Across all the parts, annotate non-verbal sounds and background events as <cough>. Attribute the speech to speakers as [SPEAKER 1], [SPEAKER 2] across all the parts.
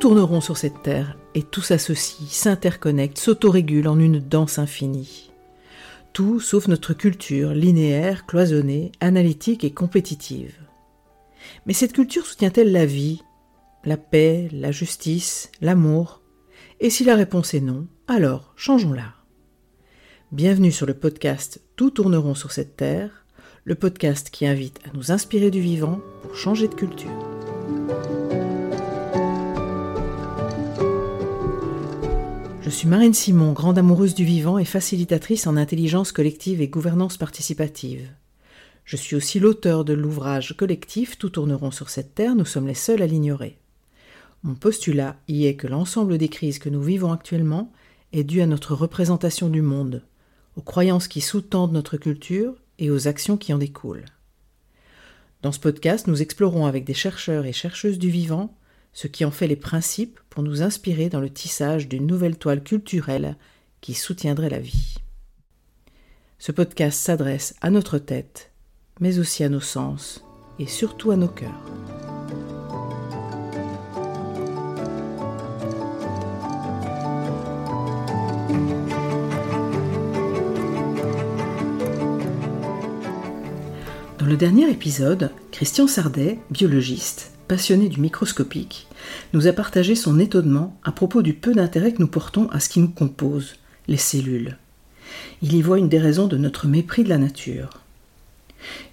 [SPEAKER 1] Tourneront sur cette terre et tout s'associe, s'interconnecte, s'autorégule en une danse infinie. Tout sauf notre culture linéaire, cloisonnée, analytique et compétitive. Mais cette culture soutient-elle la vie, la paix, la justice, l'amour? Et si la réponse est non, alors changeons-la. Bienvenue sur le podcast Tout tourneront sur cette terre, le podcast qui invite à nous inspirer du vivant pour changer de culture. Je suis Marine Simon, grande amoureuse du vivant et facilitatrice en intelligence collective et gouvernance participative. Je suis aussi l'auteur de l'ouvrage collectif Tout tourneront sur cette terre, nous sommes les seuls à l'ignorer. Mon postulat y est que l'ensemble des crises que nous vivons actuellement est dû à notre représentation du monde, aux croyances qui sous-tendent notre culture et aux actions qui en découlent. Dans ce podcast, nous explorons avec des chercheurs et chercheuses du vivant ce qui en fait les principes pour nous inspirer dans le tissage d'une nouvelle toile culturelle qui soutiendrait la vie. Ce podcast s'adresse à notre tête, mais aussi à nos sens et surtout à nos cœurs. Dans le dernier épisode, Christian Sardet, biologiste, passionné du microscopique, nous a partagé son étonnement à propos du peu d'intérêt que nous portons à ce qui nous compose, les cellules. Il y voit une des raisons de notre mépris de la nature.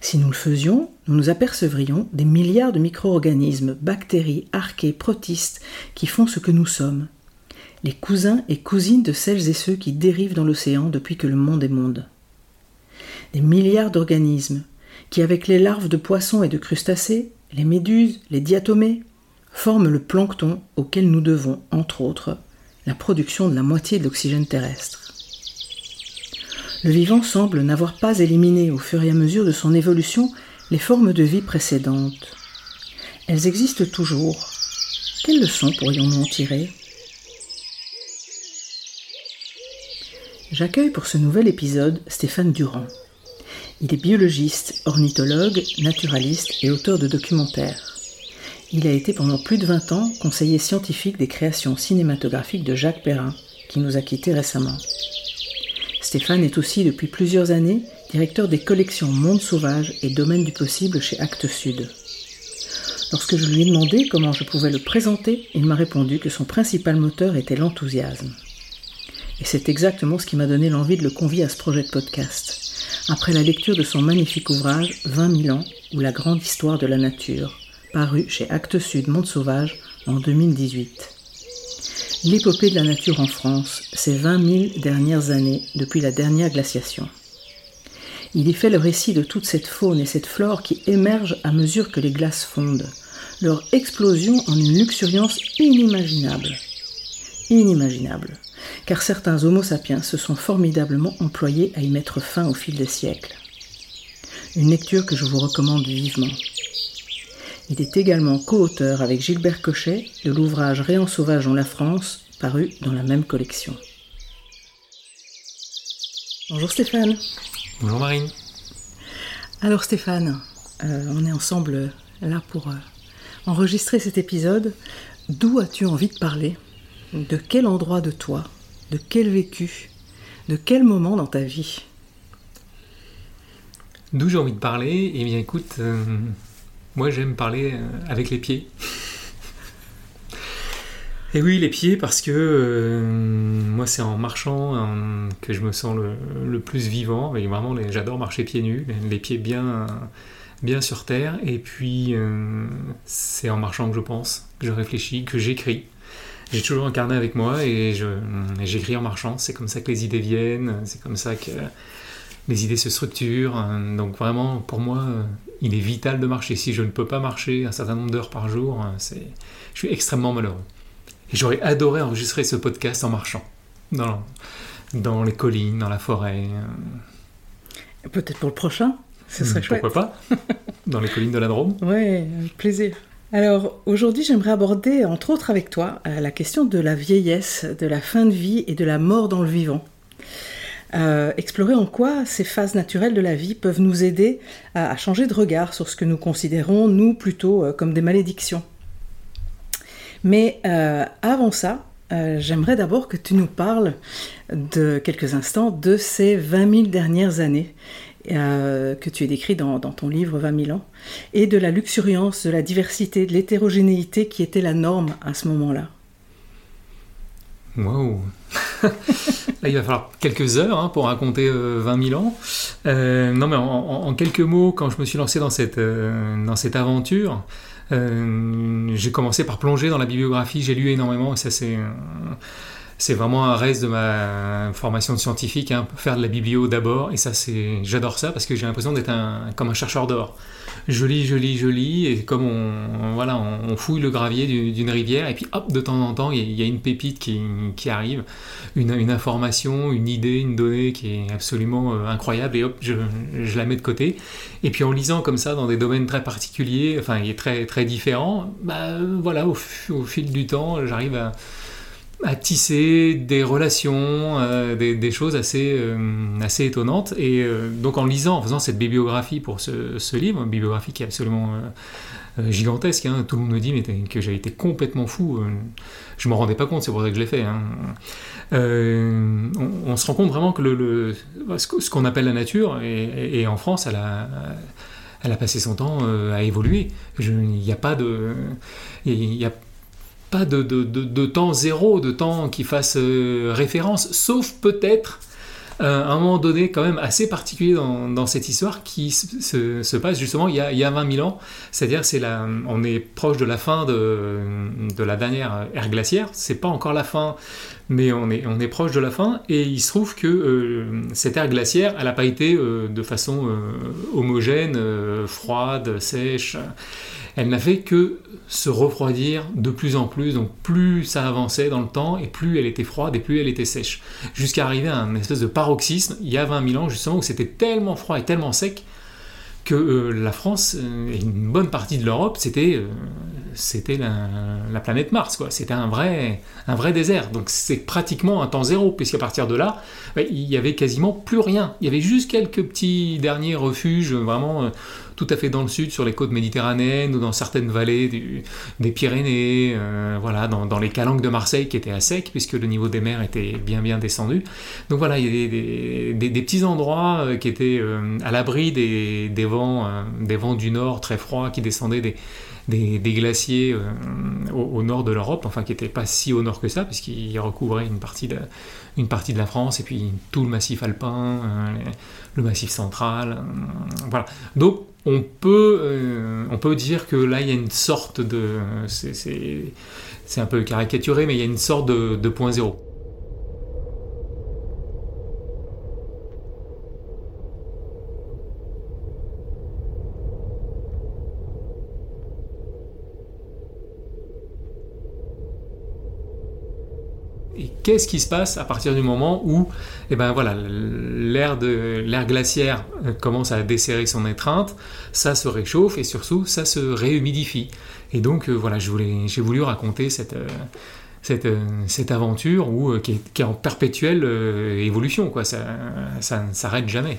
[SPEAKER 1] Si nous le faisions, nous nous apercevrions des milliards de micro-organismes, bactéries, archées, protistes, qui font ce que nous sommes, les cousins et cousines de celles et ceux qui dérivent dans l'océan depuis que le monde est monde. Des milliards d'organismes qui, avec les larves de poissons et de crustacés, les méduses, les diatomées, forment le plancton auquel nous devons, entre autres, la production de la moitié de l'oxygène terrestre. Le vivant semble n'avoir pas éliminé au fur et à mesure de son évolution les formes de vie précédentes. Elles existent toujours. Quelles leçons pourrions-nous en tirer? J'accueille pour ce nouvel épisode Stéphane Durand. Il est biologiste, ornithologue, naturaliste et auteur de documentaires. Il a été pendant plus de 20 ans conseiller scientifique des créations cinématographiques de Jacques Perrin, qui nous a quittés récemment. Stéphane est aussi depuis plusieurs années directeur des collections Monde Sauvage et Domaine du Possible chez Actes Sud. Lorsque je lui ai demandé comment je pouvais le présenter, il m'a répondu que son principal moteur était l'enthousiasme. Et c'est exactement ce qui m'a donné l'envie de le convier à ce projet de podcast après la lecture de son magnifique ouvrage 20 000 ans ou la grande histoire de la nature, paru chez Actes Sud Monde Sauvage en 2018. L'épopée de la nature en France, ces 20 000 dernières années depuis la dernière glaciation. Il y fait le récit de toute cette faune et cette flore qui émergent à mesure que les glaces fondent, leur explosion en une luxuriance inimaginable. Inimaginable car certains Homo sapiens se sont formidablement employés à y mettre fin au fil des siècles. Une lecture que je vous recommande vivement. Il est également co-auteur avec Gilbert Cochet de l'ouvrage Réan sauvage en la France, paru dans la même collection. Bonjour Stéphane.
[SPEAKER 2] Bonjour Marine.
[SPEAKER 1] Alors Stéphane, euh, on est ensemble là pour euh, enregistrer cet épisode. D'où as-tu envie de parler? De quel endroit de toi de quel vécu De quel moment dans ta vie
[SPEAKER 2] D'où j'ai envie de parler Eh bien écoute, euh, moi j'aime parler euh, avec les pieds. <laughs> Et oui, les pieds, parce que euh, moi c'est en marchant que je me sens le, plus vivant. Et vraiment, j'adore marcher pieds nus, les, pieds bien, bien sur terre. Et puis c'est en marchant que je pense, que je réfléchis, que j'écris. J'ai toujours un carnet avec moi et j'écris en marchant. C'est comme ça que les idées viennent, c'est comme ça que les idées se structurent. Donc vraiment, pour moi, il est vital de marcher. Si je ne peux pas marcher un certain nombre d'heures par jour, c'est, je suis extrêmement malheureux. Et j'aurais adoré enregistrer ce podcast en marchant, dans, dans les collines, dans la forêt.
[SPEAKER 1] Peut-être pour le prochain, ce serait chouette.
[SPEAKER 2] Pourquoi pas? Dans les collines de la Drôme
[SPEAKER 1] Oui, avec plaisir. Alors aujourd'hui j'aimerais aborder entre autres avec toi euh, la question de la vieillesse, de la fin de vie et de la mort dans le vivant. Euh, explorer en quoi ces phases naturelles de la vie peuvent nous aider à, changer de regard sur ce que nous considérons, nous, plutôt euh, comme des malédictions. Mais avant ça, j'aimerais d'abord que tu nous parles de quelques instants de ces 20 000 dernières années que tu as décrit dans, dans, ton livre 20 000 ans, et de la luxuriance, de la diversité, de l'hétérogénéité qui était la norme à ce moment-là.
[SPEAKER 2] Waouh <laughs> Là, il va falloir quelques heures hein, pour raconter 20 euh, 000 ans. Euh, non, mais en, quelques mots, quand je me suis lancé dans cette, euh, dans cette aventure, j'ai commencé par plonger dans la bibliographie. J'ai lu énormément et ça, c'est c'est vraiment un reste de ma formation de scientifique, hein, faire de la biblio d'abord, et ça c'est, j'adore ça parce que j'ai l'impression d'être un, comme un chercheur d'or. Je lis, je lis, je lis, et comme on, voilà, on, fouille le gravier d'une rivière, et puis hop, de temps en temps, il y, a une pépite qui, qui arrive, une, une, information, une idée, une donnée qui est absolument euh, incroyable, et hop, je, la mets de côté. Et puis en lisant comme ça dans des domaines très particuliers, enfin, est très, très différent, bah voilà, au fil du temps, j'arrive à à tisser des relations, euh, des, choses assez, euh, assez étonnantes. Et euh, donc en lisant, en faisant cette bibliographie pour ce, livre, une bibliographie qui est absolument gigantesque, hein, tout le monde me dit que j'ai été complètement fou. je m'en rendais pas compte, c'est pour ça que je l'ai fait. Hein. On, se rend compte vraiment que ce qu'on appelle la nature, et, en France, elle a passé son temps à évoluer. Il n'y a pas de, pas de, temps zéro, de temps qui fasse euh, référence, sauf peut-être euh, un moment donné quand même assez particulier dans, cette histoire qui se, passe justement il y, a, il y a 20 000 ans, c'est-à-dire c'est on est proche de la fin de, de la dernière ère glaciaire, c'est pas encore la fin, mais on est, proche de la fin, et il se trouve que euh, cette ère glaciaire, elle n'a pas été de façon homogène, froide, sèche, elle n'a fait que se refroidir de plus en plus, donc plus ça avançait dans le temps, et plus elle était froide, et plus elle était sèche. Jusqu'à arriver à un espèce de paroxysme, il y a 20 000 ans justement, où c'était tellement froid et tellement sec, que euh, la France euh, et une bonne partie de l'Europe, c'était euh, c'était la, planète Mars, quoi. C'était un vrai, un vrai désert. Donc c'est pratiquement un temps zéro, puisqu'à partir de là, bah, il y avait quasiment plus rien. Il y avait juste quelques petits derniers refuges, vraiment tout à fait dans le sud, sur les côtes méditerranéennes ou dans certaines vallées des Pyrénées, euh, voilà, dans, les calanques de Marseille qui étaient à sec, puisque le niveau des mers était bien bien descendu. Donc voilà, il y a des, petits endroits euh, qui étaient euh, à l'abri des, vents, des vents du nord très froids qui descendaient des, des, glaciers au, nord de l'Europe, enfin qui n'étaient pas si au nord que ça, puisqu'ils recouvraient une partie, de, une partie de la France et puis tout le massif alpin, le massif central. voilà. Donc on peut, euh, on peut dire que là, il y a une sorte de... C'est un peu caricaturé, mais il y a une sorte de, de point zéro. Qu'est-ce qui se passe à partir du moment où eh ben voilà, l'air, de, l'air glaciaire euh, commence à desserrer son étreinte, ça se réchauffe et surtout ça se réhumidifie. Et donc euh, voilà, j'ai voulu raconter cette, euh, cette, cette aventure où, qui, est, en perpétuelle évolution, quoi. ça ne s'arrête jamais.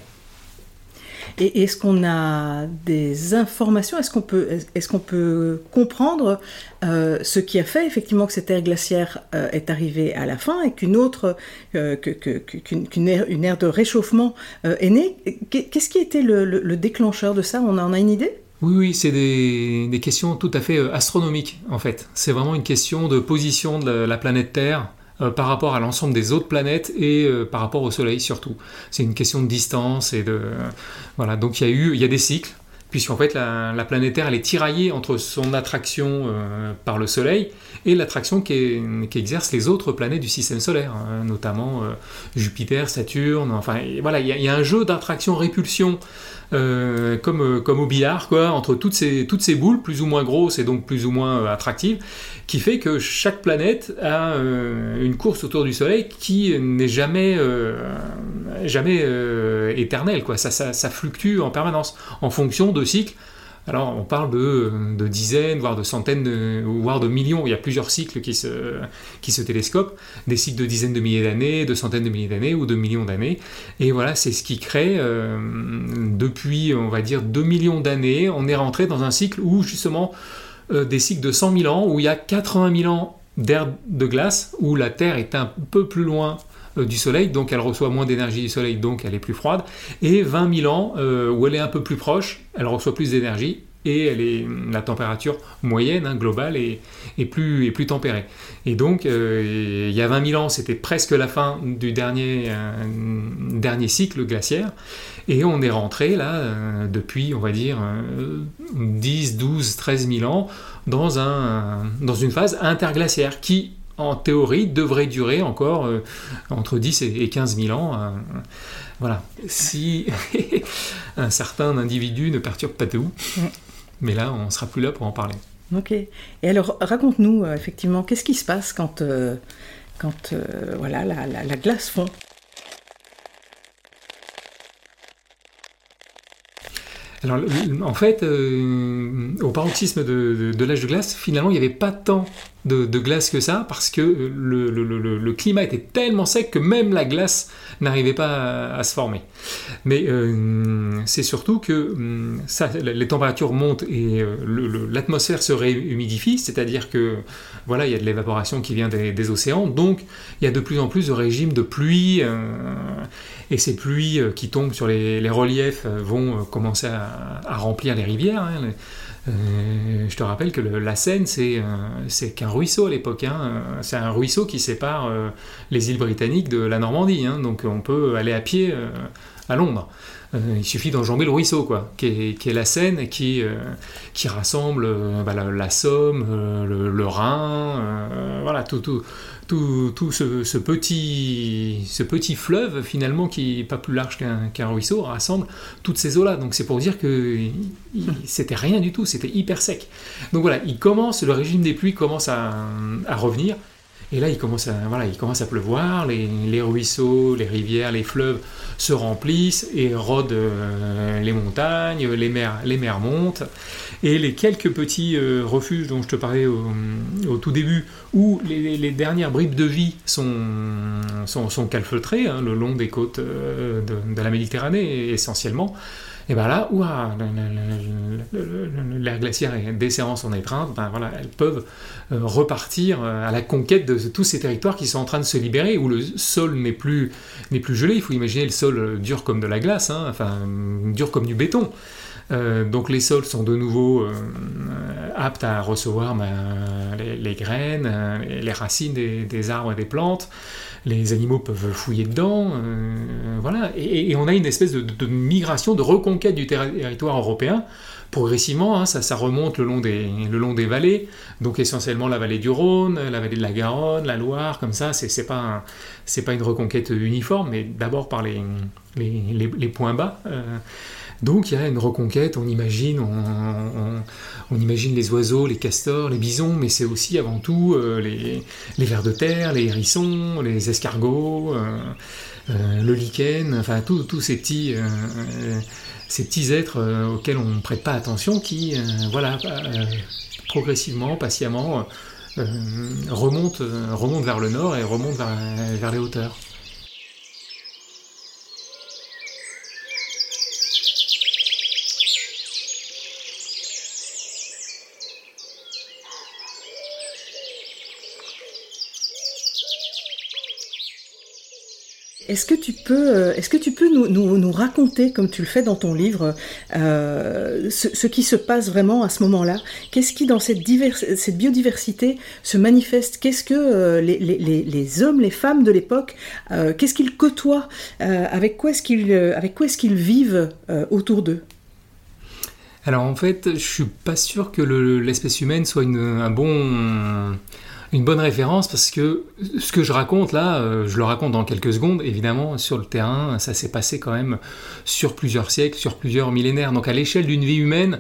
[SPEAKER 1] Et est-ce qu'on a des informations? Est-ce qu'on peut, est qu'on peut comprendre euh, ce qui a fait effectivement que cette ère glaciaire euh, est arrivée à la fin et qu'une autre, euh, qu'une ère, une ère de réchauffement est née? Qu'est-ce qui était le, le, déclencheur de ça? On en a une idée?
[SPEAKER 2] Oui, oui, c'est des, questions tout à fait astronomiques en fait. C'est vraiment une question de position de la planète Terre par rapport à l'ensemble des autres planètes et euh, par rapport au Soleil surtout. C'est une question de distance et de voilà. Donc il y a eu y a des cycles puisqu'en fait la, planète Terre elle est tiraillée entre son attraction euh, par le Soleil et l'attraction qu'exercent les autres planètes du système solaire, hein, notamment Jupiter, Saturne. Enfin voilà, il y, a un jeu d'attraction-répulsion euh, comme, euh, au billard, quoi, entre toutes ces, toutes ces boules, plus ou moins grosses et donc plus ou moins euh, attractives, qui fait que chaque planète a une course autour du Soleil qui n'est jamais, jamais éternelle, quoi. Ça fluctue en permanence en fonction de cycles alors on parle de, dizaines, voire de centaines, voire de millions. Il y a plusieurs cycles qui se, qui télescopent, des cycles de dizaines de milliers d'années, de centaines de milliers d'années ou de millions d'années. Et voilà, c'est ce qui crée, euh, depuis on va dire 2 millions d'années, on est rentré dans un cycle où justement des cycles de 100 000 ans où il y a 80 000 ans d'air de glace, où la Terre est un peu plus loin du Soleil, donc elle reçoit moins d'énergie du Soleil, donc elle est plus froide, et 20 000 ans où elle est un peu plus proche, elle reçoit plus d'énergie, et est, la température moyenne hein, globale est, plus, tempérée. Et donc, euh, il y a 20 000 ans, c'était presque la fin du dernier, euh, cycle glaciaire, et on est rentré là, euh, depuis, on va dire, 10, 12, 13 000 ans, dans une phase interglaciaire qui, en théorie, devrait durer encore entre 10 et 15 000 ans. voilà. Si <laughs> un certain individu ne perturbe pas tout. Mais là, on sera plus là pour en parler.
[SPEAKER 1] Ok. Et alors, raconte-nous, euh, effectivement, qu'est-ce qui se passe quand, euh, quand euh, voilà, la, la, glace fond?
[SPEAKER 2] Alors, en fait, au paroxysme de, de l'âge de glace, finalement, il n'y avait pas tant de, glace que ça, parce que le, climat était tellement sec que même la glace n'arrivait pas à, se former. Mais euh, c'est surtout que ça, les températures montent et euh, l'atmosphère se réhumidifie, c'est-à-dire que voilà, il y a de l'évaporation qui vient des, océans, donc il y a de plus en plus de régimes de pluie, euh, et ces pluies qui tombent sur les, reliefs vont commencer à, remplir les rivières. Hein, euh, je te rappelle que la Seine, c'est qu'un ruisseau à l'époque. Hein. C'est un ruisseau qui sépare euh, les îles britanniques de la Normandie. Hein. Donc on peut aller à pied euh, à Londres. il suffit d'enjamber le ruisseau, quoi, qui est, la Seine, qui, qui rassemble bah, la, Somme, le, Rhin, voilà, tout, tout, tout, ce, petit, ce petit fleuve, finalement, qui est pas plus large qu'un ruisseau, rassemble toutes ces eaux-là. Donc c'est pour dire que c'était rien du tout, c'était hyper sec. Donc voilà, il commence, le régime des pluies commence à, à revenir. Et là, il commence à, voilà, il commence à pleuvoir, les, ruisseaux, les rivières, les fleuves se remplissent et rodent euh, les montagnes, les mers, les mers montent. Et les quelques petits euh, refuges dont je te parlais au, tout début, où les, dernières bribes de vie sont, sont, calfeutrées, hein, le long des côtes euh, de, la Méditerranée essentiellement, et bien là, l'air glaciaire desserrant son étreinte, ben voilà, elles peuvent repartir euh, à la conquête de tous ces territoires qui sont en train de se libérer, où le sol n'est plus, plus gelé. Il faut imaginer le sol dur comme de la glace, hein, enfin dur comme du béton. Euh, donc les sols sont de nouveau aptes à recevoir ben, les, graines, les racines des, arbres et des plantes les animaux peuvent fouiller dedans, euh, voilà, et, on a une espèce de, migration, de reconquête du territoire européen. Progressivement, hein, ça, remonte le long, des, le long des vallées, donc essentiellement la vallée du Rhône, la vallée de la Garonne, la Loire, comme ça. C'est pas c'est pas une reconquête uniforme, mais d'abord par les, les, points bas. Euh, donc il y a une reconquête, on imagine, on, imagine les oiseaux, les castors, les bisons, mais c'est aussi avant tout euh, les, vers de terre, les hérissons, les escargots, euh, euh, le lichen, enfin tous ces petits, ces petits êtres auxquels on ne prête pas attention, qui, voilà, progressivement, patiemment, remontent, remontent vers le nord et remontent vers les hauteurs.
[SPEAKER 1] Est-ce que tu peux, euh, nous, raconter, comme tu le fais dans ton livre, euh, ce, qui se passe vraiment à ce moment-là? Qu'est-ce qui, dans cette, biodiversité, se manifeste? Qu'est-ce que euh, les, hommes, les femmes de l'époque, qu'est-ce qu'ils côtoient Avec quoi est-ce qu'ils, vivent autour d'eux?
[SPEAKER 2] Alors en fait, je suis pas sûr que l'espèce humaine soit un bon une bonne référence parce que ce que je raconte là, euh, je le raconte dans quelques secondes, évidemment, sur le terrain, ça s'est passé quand même sur plusieurs siècles, sur plusieurs millénaires. Donc à l'échelle d'une vie humaine,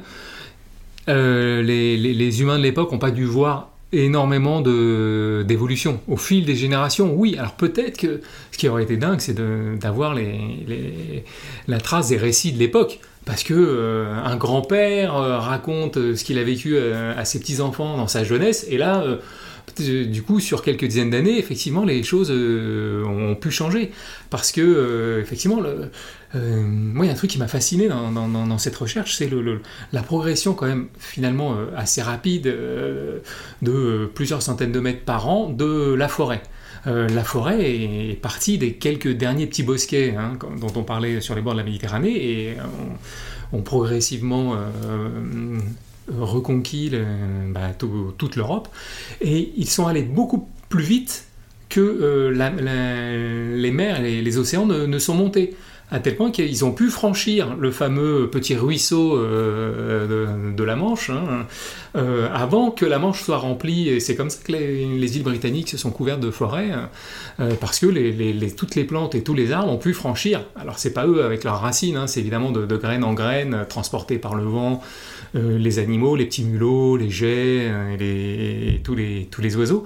[SPEAKER 2] euh, les, humains de l'époque n'ont pas dû voir énormément d'évolution au fil des générations. Oui, alors peut-être que ce qui aurait été dingue, c'est d'avoir la trace des récits de l'époque. Parce que euh, un grand-père raconte ce qu'il a vécu à ses petits-enfants dans sa jeunesse, et là, du coup, sur quelques dizaines d'années, effectivement, les choses ont pu changer. Parce que, effectivement, le, moi, il y a un truc qui m'a fasciné dans, cette recherche, c'est la progression quand même finalement assez rapide de plusieurs centaines de mètres par an de la forêt. la forêt est partie des quelques derniers petits bosquets hein, dont on parlait sur les bords de la Méditerranée et ont progressivement reconquis bah, toute l'Europe, et ils sont allés beaucoup plus vite que euh, les mers et les, océans ne, sont montés à tel point qu'ils ont pu franchir le fameux petit ruisseau euh, de, la Manche hein, euh, avant que la Manche soit remplie. Et c'est comme ça que les, îles britanniques se sont couvertes de forêts, hein, parce que toutes les plantes et tous les arbres ont pu franchir. Alors c'est pas eux avec leurs racines, hein, c'est évidemment de, de, en graine, transportés par le vent, les animaux, les petits mulots, les jets, euh, et, tous, les, tous les oiseaux.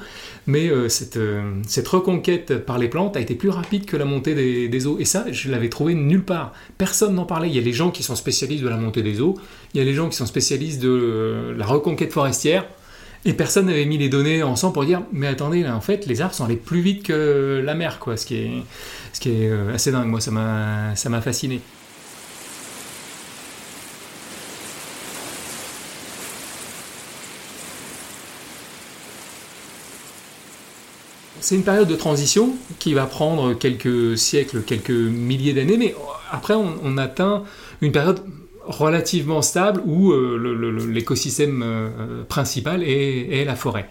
[SPEAKER 2] Mais euh, cette, cette, reconquête par les plantes a été plus rapide que la montée des, eaux. Et ça, je l'avais trouvé nulle part. Personne n'en parlait. Il y a les gens qui sont spécialistes de la montée des eaux, il y a les gens qui sont spécialistes de la reconquête forestière. Et personne n'avait mis les données ensemble pour dire mais attendez en fait les arbres sont allés plus vite que la mer quoi ce qui est ce qui est assez dingue moi ça m'a fasciné. C'est une période de transition qui va prendre quelques siècles, quelques milliers d'années, mais après on, atteint une période relativement stable où euh, l'écosystème euh, principal est, la forêt.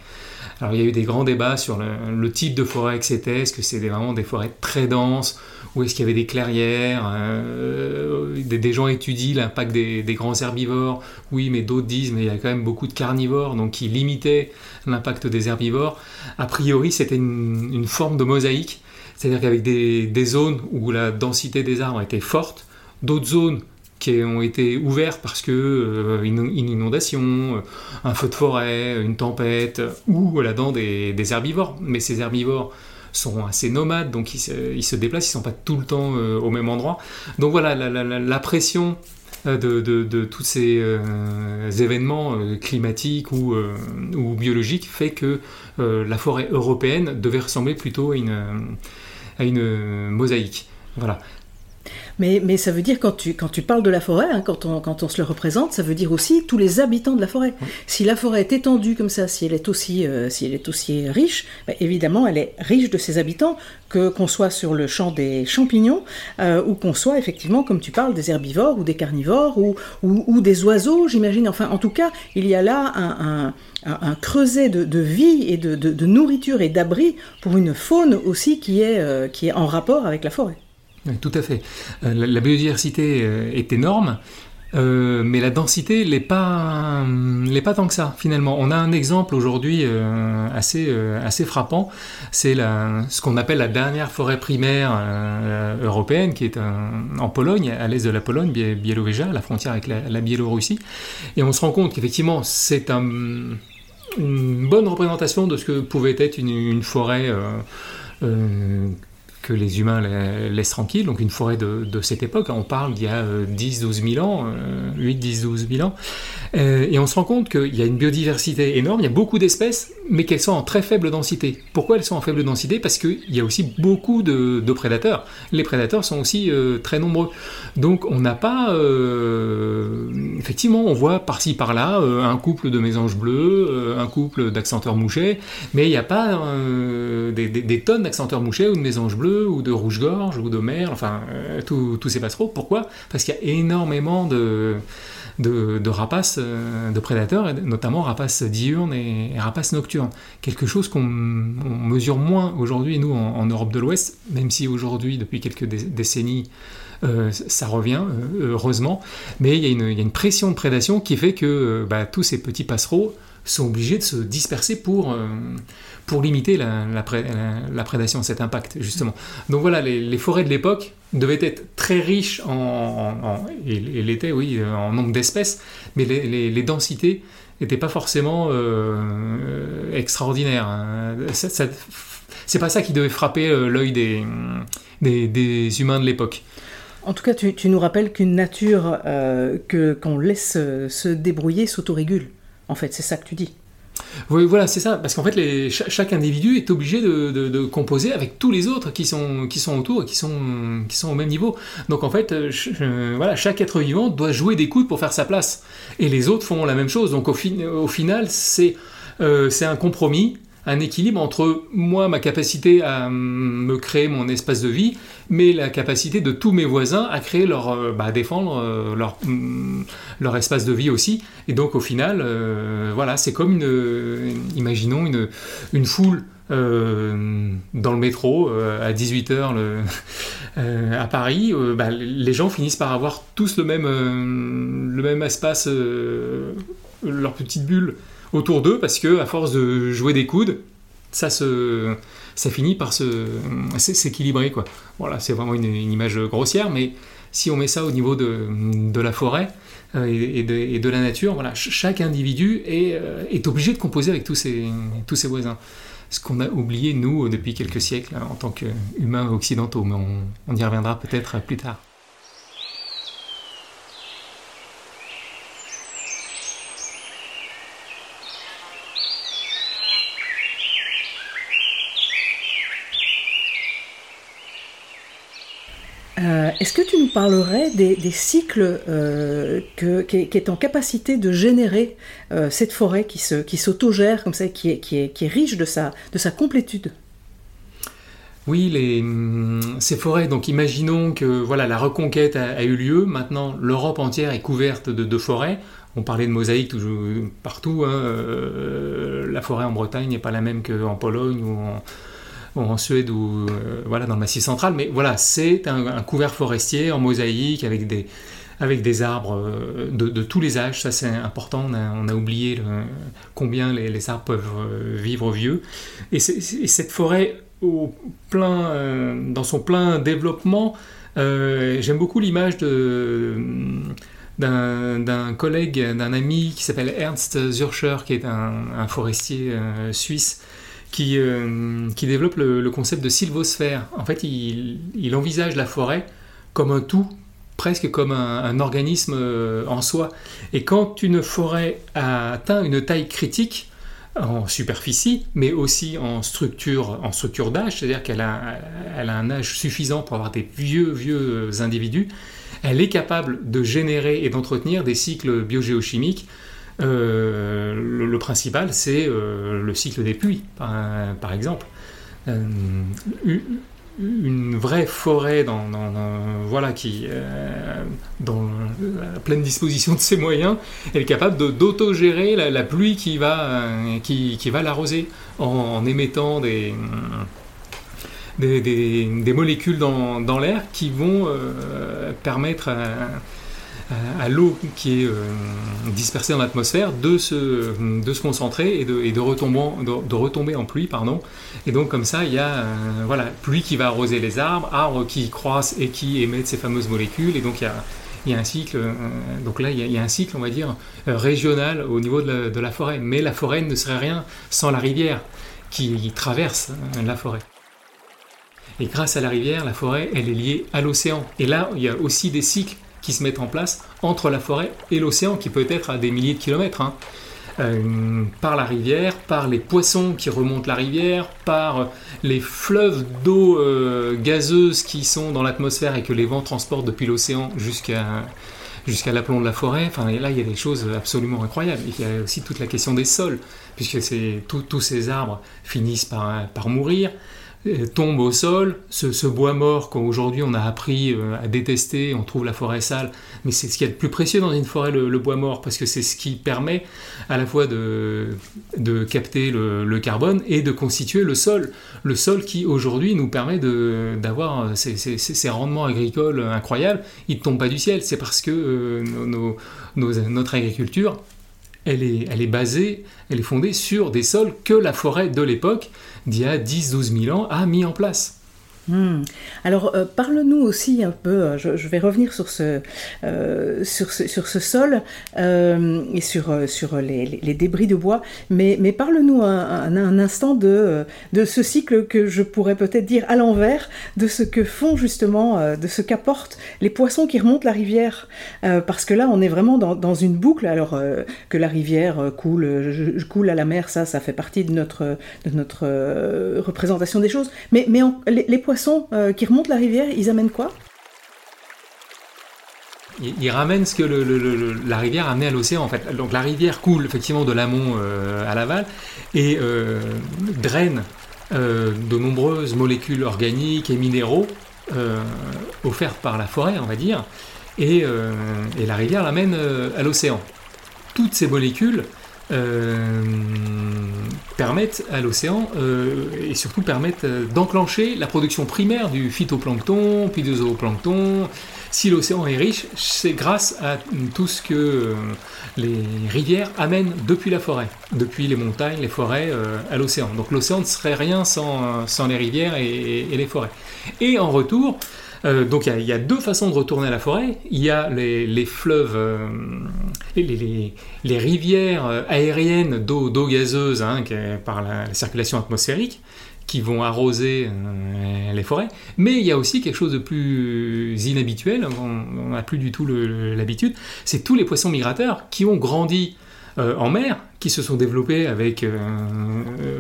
[SPEAKER 2] Alors il y a eu des grands débats sur le, type de forêt que c'était, est-ce que c'était vraiment des forêts très denses, ou est-ce qu'il y avait des clairières euh, des, gens étudient l'impact des, grands herbivores, oui mais d'autres disent mais il y a quand même beaucoup de carnivores, donc qui limitaient l'impact des herbivores. A priori c'était une, forme de mosaïque, c'est-à-dire qu'avec des, zones où la densité des arbres était forte, d'autres zones qui ont été ouverts parce que euh, une, inondation, euh, un feu de forêt, une tempête, ou là-dedans des, herbivores. Mais ces herbivores sont assez nomades, donc ils se, déplacent, ils ne sont pas tout le temps euh, au même endroit. Donc voilà, la, pression de, tous ces événements climatiques ou, ou, biologiques fait que la forêt européenne devait ressembler plutôt à une, à une mosaïque. Voilà.
[SPEAKER 1] Mais, ça veut dire, quand tu, quand tu parles de la forêt, hein, quand, on, quand on se le représente, ça veut dire aussi tous les habitants de la forêt. Si la forêt est étendue comme ça, si elle est aussi, euh, si elle est aussi riche, bah, évidemment, elle est riche de ses habitants, que qu'on soit sur le champ des champignons, euh, ou qu'on soit effectivement, comme tu parles, des herbivores ou des carnivores, ou, ou, des oiseaux, j'imagine. Enfin, en tout cas, il y a là un, un, creuset de, vie et de, de, nourriture et d'abri pour une faune aussi qui est, euh, qui est en rapport avec la forêt
[SPEAKER 2] tout à fait. Euh, la, biodiversité euh, est énorme, euh, mais la densité n'est pas, pas tant que ça, finalement. On a un exemple aujourd'hui assez, assez frappant, c'est ce qu'on appelle la dernière forêt primaire européenne, qui est en Pologne, à l'est de la Pologne, Biélorussie, la frontière avec la, Biélorussie. Et on se rend compte qu'effectivement, c'est une bonne représentation de ce que pouvait être une forêt que les humains laissent tranquille, donc une forêt de, cette époque, on parle d'il y a 10-12 euh, 000 ans, 8, 10, 12 000 ans, euh, et on se rend compte qu'il y a une biodiversité énorme, il y a beaucoup d'espèces, mais qu'elles sont en très faible densité. Pourquoi elles sont en faible densité? Parce qu'il y a aussi beaucoup de, prédateurs. Les prédateurs sont aussi euh, très nombreux. Donc on n'a pas... effectivement, on voit par-ci par-là un couple de mésanges bleus, un couple d'accenteurs mouchés, mais il n'y a pas des, des tonnes d'accenteurs mouchés ou de mésanges bleus ou de rouge-gorge ou de merle, enfin tous ces passereaux. Pourquoi? Parce qu'il y a énormément de, rapaces, euh, de prédateurs, notamment rapaces diurnes et, rapaces nocturnes. Quelque chose qu'on mesure moins aujourd'hui, nous, en, Europe de l'Ouest, même si aujourd'hui, depuis quelques décennies, ça revient, heureusement. Mais il y, a une, pression de prédation qui fait que bah, tous ces petits passereaux sont obligés de se disperser pour, pour limiter la, prédation, cet impact, justement. Donc voilà, les, forêts de l'époque devaient être très riches en, et, l'étaient, oui, en nombre d'espèces, mais les, densités n'étaient pas forcément euh, extraordinaires. Hein. c'est pas ça qui devait frapper euh, l'œil des, des, humains de l'époque.
[SPEAKER 1] En tout cas, tu, nous rappelles qu'une nature euh, que qu'on laisse se débrouiller s'autorégule. En fait, c'est ça que tu dis.
[SPEAKER 2] Oui, voilà, c'est ça. Parce qu'en fait, chaque, individu est obligé de, composer avec tous les autres qui sont, qui sont autour et qui sont, qui sont au même niveau. Donc en fait, euh, voilà, chaque être vivant doit jouer des coudes pour faire sa place. Et les autres font la même chose. Donc au, final, euh, c'est un compromis un équilibre entre moi, ma capacité à me créer mon espace de vie, mais la capacité de tous mes voisins à créer leur, euh, bah, défendre euh, leur, mm, leur espace de vie aussi. Et donc au final, euh, voilà, c'est comme une, imaginons une, une foule dans le métro à 18h <laughs> à Paris, bah, les gens finissent par avoir tous le même, le même espace, leur petite bulle autour d'eux parce que à force de jouer des coudes, ça se ça finit par se s'équilibrer quoi. Voilà, c'est vraiment une, image grossière, mais si on met ça au niveau de, de la forêt euh, et, de, de, la nature, voilà, chaque individu est, euh, est, obligé de composer avec tous ses, tous ses voisins. Ce qu'on a oublié, nous, depuis quelques siècles, en tant qu'humains occidentaux, mais on y reviendra peut-être plus tard.
[SPEAKER 1] Euh, est-ce que tu nous parlerais des, cycles euh, qui, est, en capacité de générer euh, cette forêt qui, se, qui s'autogère comme ça, qui est, riche de sa, de sa complétude?
[SPEAKER 2] Oui, les, hum, ces forêts, donc imaginons que voilà, la reconquête a, eu lieu, maintenant l'Europe entière est couverte de, forêts, on parlait de mosaïques partout, hein, la forêt en Bretagne n'est pas la même qu'en Pologne ou en, en Suède ou euh, voilà, dans le Massif central. Mais voilà, c'est un, couvert forestier en mosaïque avec des, avec des arbres euh, de, tous les âges. Ça, c'est important. On a, oublié combien les, arbres peuvent euh, vivre vieux. Et, cette forêt, au plein, dans son plein développement, j'aime beaucoup l'image de d'un collègue, d'un ami qui s'appelle Ernst Zürcher, qui est un, forestier suisse, qui, euh, qui développe le, concept de sylvosphère. En fait, il, envisage la forêt comme un tout, presque comme un, organisme euh, en soi. Et quand une forêt a atteint une taille critique, en superficie, mais aussi en structure, en structure d'âge, c'est-à-dire qu'elle a, a un âge suffisant pour avoir des vieux, vieux individus, elle est capable de générer et d'entretenir des cycles biogéochimiques euh, le, principal, c'est euh, le cycle des pluies, par, exemple. Euh, une vraie forêt dans, voilà, qui, dans la pleine disposition de ses moyens, est capable d'autogérer la, pluie qui va, l'arroser en, émettant des, molécules dans, l'air qui vont permettre à, l'eau qui est euh, dispersée dans l'atmosphère de se, de se concentrer et de, de, retomber, de, retomber en pluie. Pardon. Et donc comme ça, il y a euh, voilà, pluie qui va arroser les arbres, arbres qui croissent et qui émettent ces fameuses molécules. Et donc il y a, il y a un cycle, euh, donc là il y, a, un cycle, on va dire, régional au niveau de la, de la, forêt. Mais la forêt ne serait rien sans la rivière qui traverse la forêt. Et grâce à la rivière, la forêt, elle est liée à l'océan. Et là, il y a aussi des cycles qui se mettent en place entre la forêt et l'océan, qui peut être à des milliers de kilomètres. Hein. Euh, par la rivière, par les poissons qui remontent la rivière, par les fleuves d'eau euh, gazeuse qui sont dans l'atmosphère et que les vents transportent depuis l'océan jusqu'à l'aplomb de la forêt. Enfin, là, il y a des choses absolument incroyables. Il y a aussi toute la question des sols, puisque tous ces arbres finissent par mourir. Euh, tombe au sol, ce, bois mort qu'aujourd'hui on a appris euh, à détester, on trouve la forêt sale, mais c'est ce qui est le plus précieux dans une forêt, le, bois mort, parce que c'est ce qui permet à la fois de, de capter le, carbone et de constituer le sol. Le sol qui aujourd'hui nous permet d'avoir ces, ces, rendements agricoles incroyables, ils ne tombent pas du ciel, c'est parce que euh, notre agriculture elle est, elle est basée, elle est fondée sur des sols que la forêt de l'époque, d'il y a 10-12 000 ans, a mis en place.
[SPEAKER 1] Hmm. Alors, euh, parle-nous aussi un peu, euh, je, vais revenir sur ce, euh, sol et sur, sur les, débris de bois, mais, parle-nous un, instant de, de ce cycle que je pourrais peut-être dire à l'envers, de ce que font justement, de ce qu'apportent les poissons qui remontent la rivière. parce que là, on est vraiment dans, une boucle, alors que la rivière coule, à la mer, ça, fait partie de notre, de représentation des choses, mais, les poissons euh, qui remontent la rivière, ils amènent quoi?
[SPEAKER 2] Ils, ramènent ce que la rivière a amené à l'océan en fait. Donc la rivière coule effectivement de l'amont euh, à l'aval et euh, draine de nombreuses molécules organiques et minéraux offertes par la forêt, on va dire, et, la rivière l'amène à l'océan. Toutes ces molécules euh, permettent à l'océan euh, et surtout permettent euh, d'enclencher la production primaire du phytoplancton, puis du zooplancton. Si l'océan est riche, c'est grâce à tout ce que les rivières amènent depuis la forêt, depuis les montagnes, les forêts à l'océan. Donc l'océan ne serait rien sans, sans les rivières et, les forêts. Et en retour, euh, donc il y, a deux façons de retourner à la forêt. Il y a les, fleuves, euh, les, rivières euh, aériennes d'eau, gazeuse hein, par la, circulation atmosphérique qui vont arroser les forêts. Mais il y a aussi quelque chose de plus inhabituel, on n'a plus du tout l'habitude, c'est tous les poissons migrateurs qui ont grandi en mer, qui se sont développés avec,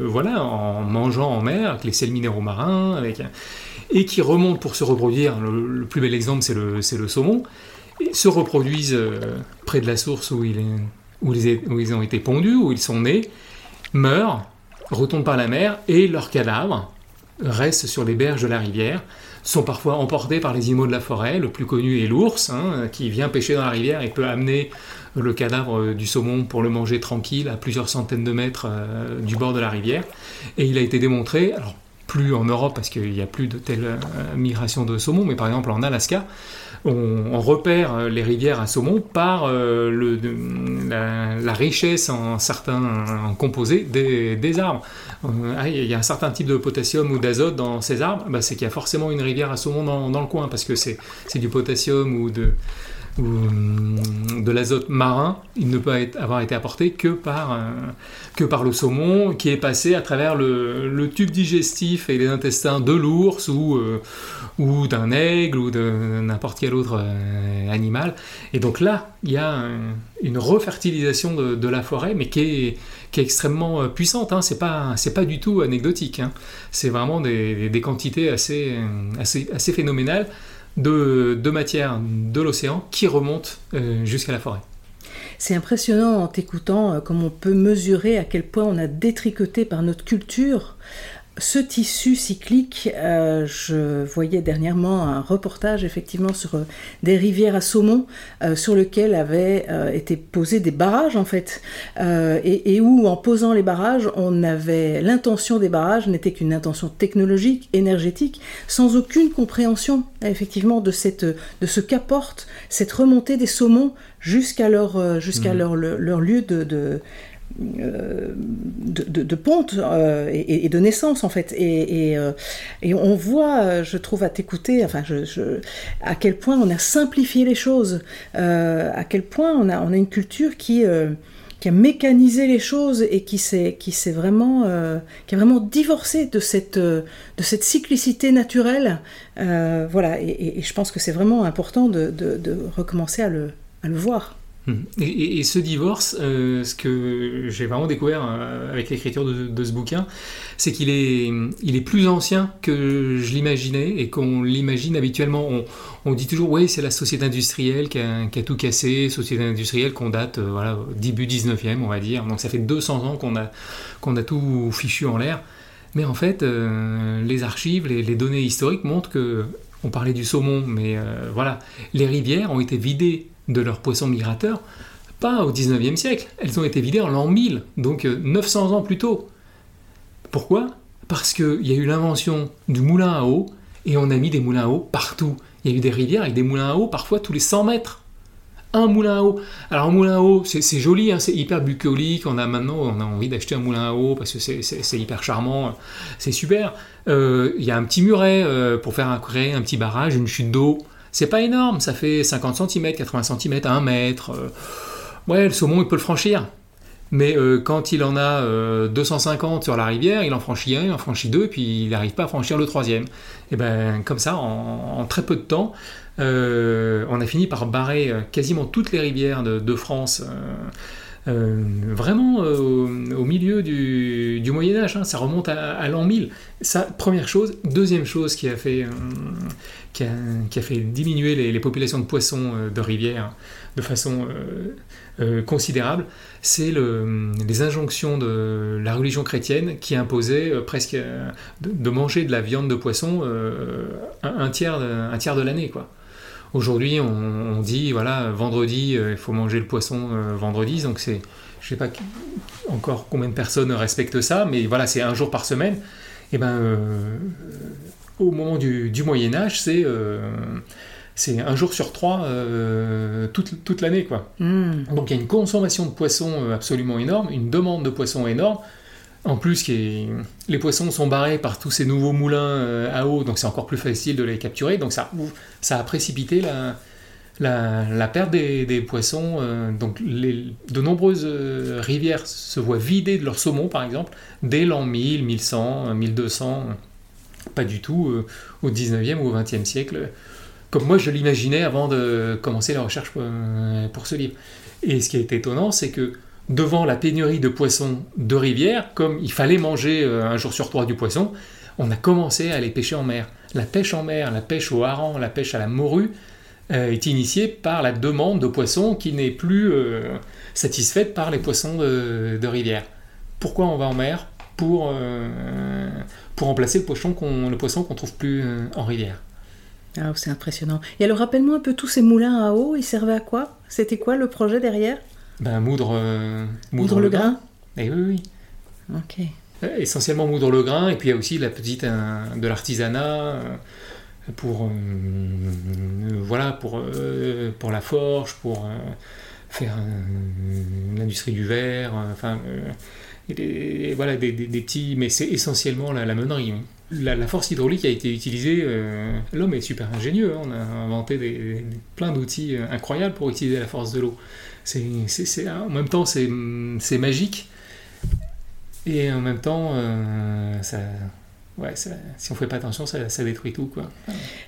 [SPEAKER 2] voilà, en mangeant en mer, avec les sels minéraux marins, avec et qui remontent pour se reproduire. Le, plus bel exemple, c'est le, saumon. Se reproduisent euh, près de la source où, ils ont été pondus, où ils sont nés, meurent, retombent par la mer, et leurs cadavres restent sur les berges de la rivière, sont parfois emportés par les animaux de la forêt. Le plus connu est l'ours, hein, qui vient pêcher dans la rivière et peut amener le cadavre du saumon pour le manger tranquille à plusieurs centaines de mètres euh, du bord de la rivière. Et il a été démontré, alors plus en Europe parce qu'il n'y a plus de telle euh, migration de saumon, mais par exemple en Alaska, on, repère euh, les rivières à saumon par euh, la, richesse en certains composés des, arbres. Ah, il y a un certain type de potassium ou d'azote dans ces arbres, bah, c'est qu'il y a forcément une rivière à saumon dans le coin parce que c'est du potassium ou de ou hum, de l'azote marin, il ne peut avoir été apporté que par, euh, que par le saumon qui est passé à travers le, tube digestif et les intestins de l'ours ou, euh, ou d'un aigle ou de n'importe quel autre euh, animal. Et donc là, il y a une refertilisation de, la forêt, mais qui est, qui est extrêmement puissante. Hein. C'est pas, pas du tout anecdotique. Hein. C'est vraiment des, des, quantités assez, assez, assez phénoménales de, matière de l'océan qui remonte euh, jusqu'à la forêt.
[SPEAKER 1] C'est impressionnant en t'écoutant euh, comme on peut mesurer à quel point on a détricoté par notre culture ce tissu cyclique, euh, je voyais dernièrement un reportage effectivement sur euh, des rivières à saumon euh, sur lequel avaient été posés des barrages en fait, et, où en posant les barrages, on avait l'intention des barrages n'était qu'une intention technologique, énergétique, sans aucune compréhension effectivement de cette de ce qu'apporte cette remontée des saumons jusqu'à leur jusqu'à mmh. leur, leur, lieu de de, ponte euh, et, de naissance en fait. Et, euh, on voit, je trouve, à t'écouter, enfin, je, à quel point on a simplifié les choses, à quel point on a, on a une culture qui qui a mécanisé les choses et qui s'est qui s'est vraiment qui a vraiment divorcé de cette de cette cyclicité naturelle. Voilà. Et, je pense que c'est vraiment important de, de recommencer à le à le voir
[SPEAKER 2] et, ce divorce, euh, ce que j'ai vraiment découvert euh, avec l'écriture de, ce bouquin, c'est qu'il est, il est plus ancien que je l'imaginais et qu'on l'imagine habituellement. On, dit toujours, oui, c'est la société industrielle qui a, tout cassé, société industrielle qu'on date, euh, voilà, début 19e, on va dire. Donc ça fait 200 ans qu'on a, qu'on a tout fichu en l'air. Mais en fait, les archives, les, données historiques montrent que, on parlait du saumon, mais voilà, les rivières ont été vidées de leurs poissons migrateurs, pas au 19e siècle, elles ont été vidées en l'an 1000, donc 900 euh, ans plus tôt. Pourquoi? Parce qu'il y a eu l'invention du moulin à eau, et on a mis des moulins à eau partout. Il y a eu des rivières avec des moulins à eau parfois tous les 100 mètres. un moulin à eau. Alors un moulin à eau, c'est joli, hein, c'est hyper bucolique. On a maintenant, on a envie d'acheter un moulin à eau parce que c'est hyper charmant, c'est super. Euh, il y a un petit muret euh, pour faire un, créer un petit barrage, une chute d'eau. C'est pas énorme, ça fait 50 cm, 80 cm, 1 mètre. Euh. ouais, le saumon, il peut le franchir. Mais quand il en a 250 sur la rivière, il en franchit un, il en franchit deux, puis il n'arrive pas à franchir le troisième. Et ben comme ça, en très peu de temps, euh, on a fini par barrer euh, quasiment toutes les rivières de, France. Euh, vraiment au milieu du, Moyen Âge, hein. ça remonte à, l'an 1000. Ça, première chose. Deuxième chose qui a fait, qui a, fait diminuer les, populations de poissons de rivière de façon considérable, c'est les injonctions de la religion chrétienne qui imposait presque de, manger de la viande de poisson un, tiers, un tiers de l'année. Aujourd'hui, on, dit, voilà, vendredi, euh, il faut manger le poisson euh, vendredi, donc c'est, je sais pas encore combien de personnes respectent ça, mais voilà, c'est un jour par semaine. Et eh ben, euh, au moment du, Moyen Âge, c'est c'est un jour sur trois toute, toute l'année, quoi. Hmm. Donc il y a une consommation de poissons absolument énorme, une demande de poissons énorme. En plus, les poissons sont barrés par tous ces nouveaux moulins euh, à eau, donc c'est encore plus facile de les capturer. Donc ça, ça a précipité la, perte des, poissons. Euh, donc de nombreuses euh, rivières se voient vidées de leur saumon, par exemple, dès l'an 1000, 1100, 1200. Pas du tout au 19e ou au 20e siècle, comme moi je l'imaginais avant de commencer la recherche pour ce livre. Et ce qui est étonnant, c'est que devant la pénurie de poissons de rivière, comme il fallait manger euh, un jour sur trois du poisson, on a commencé à aller pêcher en mer. La pêche en mer, la pêche au hareng, la pêche à la morue euh, est initiée par la demande de poissons qui n'est plus euh, satisfaite par les poissons de, rivière. Pourquoi on va en mer? Pour, pour remplacer le poisson qu'on ne trouve plus en rivière.
[SPEAKER 1] Ah, c'est impressionnant. Et alors, rappelle-moi un peu tous ces moulins à eau, ils servaient à quoi? C'était quoi le projet derrière?
[SPEAKER 2] Ben, moudre,
[SPEAKER 1] euh, moudre, le, grain.
[SPEAKER 2] Et eh oui, oui.
[SPEAKER 1] Ok.
[SPEAKER 2] Euh, essentiellement moudre le grain, et puis il y a aussi la petite de l'artisanat pour voilà pour pour la forge, pour faire l'industrie du verre, enfin et voilà des, des, petits, mais c'est essentiellement la, la. La, force hydraulique a été utilisée. L'homme est super ingénieux. Hein. on a inventé des, plein d'outils incroyables pour utiliser la force de l'eau c'est, en même temps, c'est, magique. Et en même temps, euh, ça, si on ne fait pas attention, ça, détruit tout. Quoi.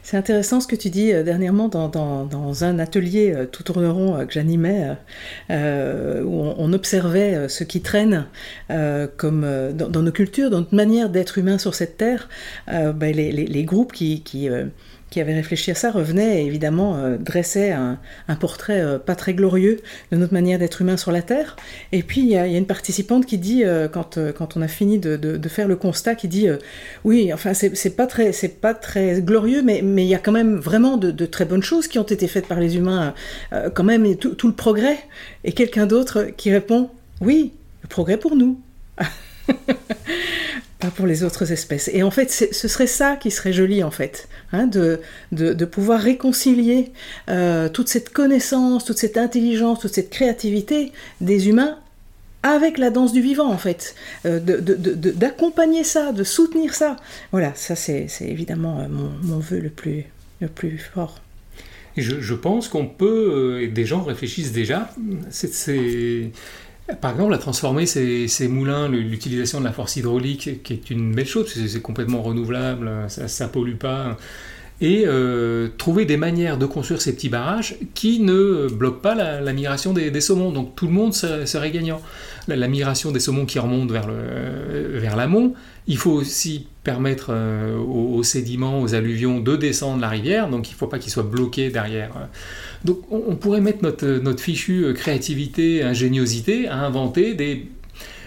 [SPEAKER 1] C'est intéressant ce que tu dis euh, dernièrement dans, un atelier euh, tout tourneron que j'animais, où on, observait ce qui traîne comme dans, nos cultures, dans notre manière d'être humain sur cette terre, ben, les, groupes qui qui avait réfléchi à ça revenait évidemment euh, dressait un, portrait euh, pas très glorieux de notre manière d'être humain sur la Terre. Et puis il y, a une participante qui dit, euh, quand, quand on a fini de, faire le constat, qui dit oui, enfin c'est pas très pas très glorieux, mais il y a quand même vraiment de, très bonnes choses qui ont été faites par les humains, quand même et tout le progrès. Et quelqu'un d'autre qui répond oui, le progrès pour nous. <laughs> pour les autres espèces. Et en fait, ce serait ça qui serait joli, en fait, hein, de, de, pouvoir réconcilier euh, toute cette connaissance, toute cette intelligence, toute cette créativité des humains avec la danse du vivant, en fait, euh, d'accompagner ça, de soutenir ça. Voilà, ça c'est évidemment euh, mon, vœu le plus, le plus fort.
[SPEAKER 2] Je, je pense qu'on peut, et des gens réfléchissent déjà, c'est par exemple, à transformer ces, moulins, l'utilisation de la force hydraulique, qui est une belle chose, c'est complètement renouvelable, ça ne pollue pas, et euh, trouver des manières de construire ces petits barrages qui ne bloquent pas la, migration des, saumons. Donc tout le monde serait, gagnant. La, migration des saumons qui remontent vers, vers l'amont, il faut aussi permettre euh, aux, sédiments, aux alluvions de descendre la rivière, donc il ne faut pas qu'ils soient bloqués derrière. Donc on, pourrait mettre notre, notre fichue créativité, ingéniosité à inventer des,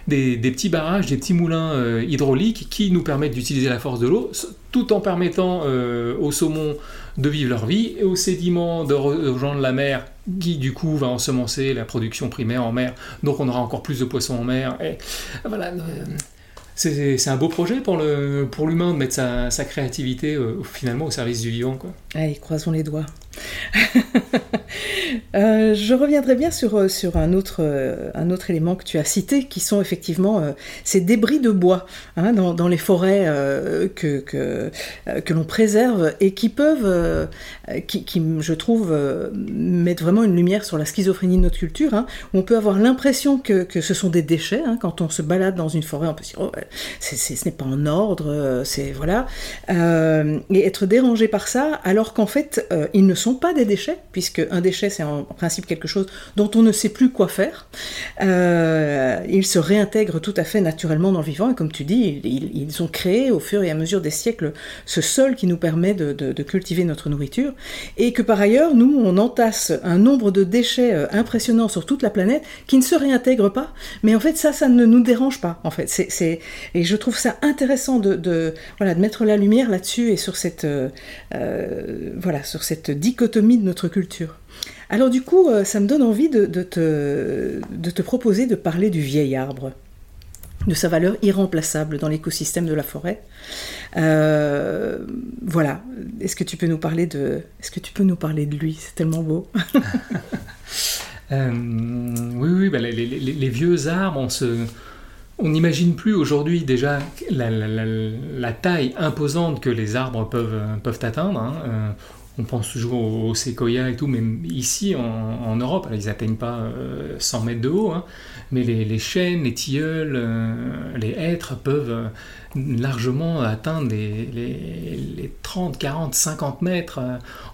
[SPEAKER 2] des, petits barrages, des petits moulins euh, hydrauliques qui nous permettent d'utiliser la force de l'eau tout en permettant euh, aux saumons de vivre leur vie et aux sédiments de rejoindre la mer qui du coup va ensemencer la production primaire en mer. Donc on aura encore plus de poissons en mer. Et voilà. c'est un beau projet pour l'humain pour de mettre sa, créativité finalement au service du vivant.
[SPEAKER 1] Allez, croisons les doigts. <laughs> Euh, je reviendrai bien sur, euh, sur un, autre, euh, un autre élément que tu as cité, qui sont effectivement ces débris de bois hein, dans, dans, les forêts que, que, que l'on préserve et qui peuvent, qui, qui, je trouve, mettre vraiment une lumière sur la schizophrénie de notre culture. Hein, où on peut avoir l'impression que, que, ce sont des déchets. Hein, quand on se balade dans une forêt, on peut se dire, oh, ce n'est pas en ordre, c'est voilà. et être dérangé par ça, alors qu'en fait, ils ne sont pas des déchets, puisque un déchet, c'est en principe quelque chose dont on ne sait plus quoi faire. Euh, ils se réintègrent tout à fait naturellement dans le vivant, et comme tu dis, ils, ont créé au fur et à mesure des siècles ce sol qui nous permet de, cultiver notre nourriture, et que par ailleurs, nous, on entasse un nombre de déchets euh, impressionnants sur toute la planète qui ne se réintègrent pas, mais en fait, ça, ça ne nous dérange pas, en fait. C'est, et je trouve ça intéressant de, voilà, de mettre la lumière là-dessus et sur cette, euh, voilà, sur cette dichotomie de notre culture. Alors du coup, euh, ça me donne envie de, te, de, te, proposer de parler du vieil arbre, de sa valeur irremplaçable dans l'écosystème de la forêt. Euh, voilà. Est-ce que tu peux nous parler de, est-ce que tu peux nous parler de lui? C'est tellement beau. <laughs>
[SPEAKER 2] Euh, oui, oui, bah, les, vieux arbres, on se, on n'imagine plus aujourd'hui déjà la, taille imposante que les arbres peuvent, peuvent atteindre. Hein on pense toujours aux, séquoias et tout, mais ici en, Europe, ils n'atteignent pas 100 euh, mètres de haut, hein, mais les, chênes, les tilleuls, euh, les hêtres peuvent euh, largement atteindre les, 30, 40, 50 mètres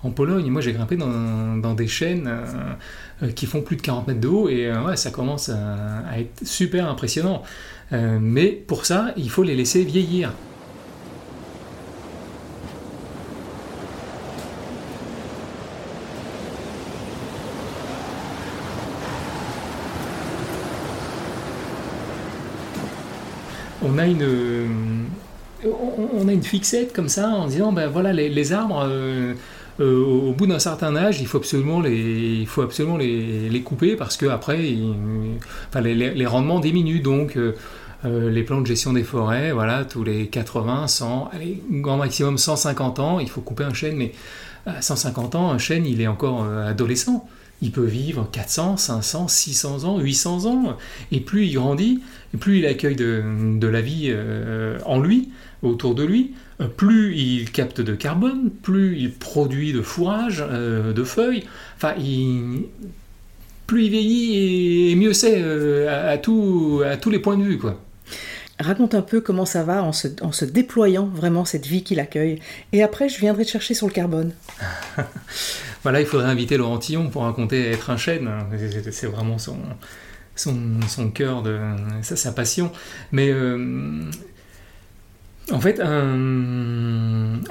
[SPEAKER 2] en Pologne. Moi j'ai grimpé dans, des chênes qui font plus de 40 mètres de haut et ça commence à être super impressionnant. Mais pour ça, il faut les laisser vieillir. on a une on, a une fixette comme ça en disant ben voilà les, arbres euh, euh, au bout d'un certain âge il faut absolument les il faut absolument les, couper parce que après les, rendements diminuent donc euh, les plans de gestion des forêts, voilà, tous les 80, 100, allez, grand maximum 150 ans, il faut couper un chêne, mais à 150 ans, un chêne, il est encore adolescent il peut vivre 400, 500, 600 ans, 800 ans. Et plus il grandit, plus il accueille de, la vie euh, en lui, autour de lui, euh, plus il capte de carbone, plus il produit de fourrage, euh, de feuilles. Enfin, plus il vieillit et mieux c'est à, à tous les points de vue. quoi.
[SPEAKER 1] Raconte un peu comment ça va en se, déployant vraiment cette vie qu'il accueille. Et après, je viendrai te chercher sur le carbone. <laughs>
[SPEAKER 2] voilà, il faudrait inviter Laurent Tillon pour raconter être un chêne. C'est vraiment son, cœur, sa, passion. Mais euh, en fait, un,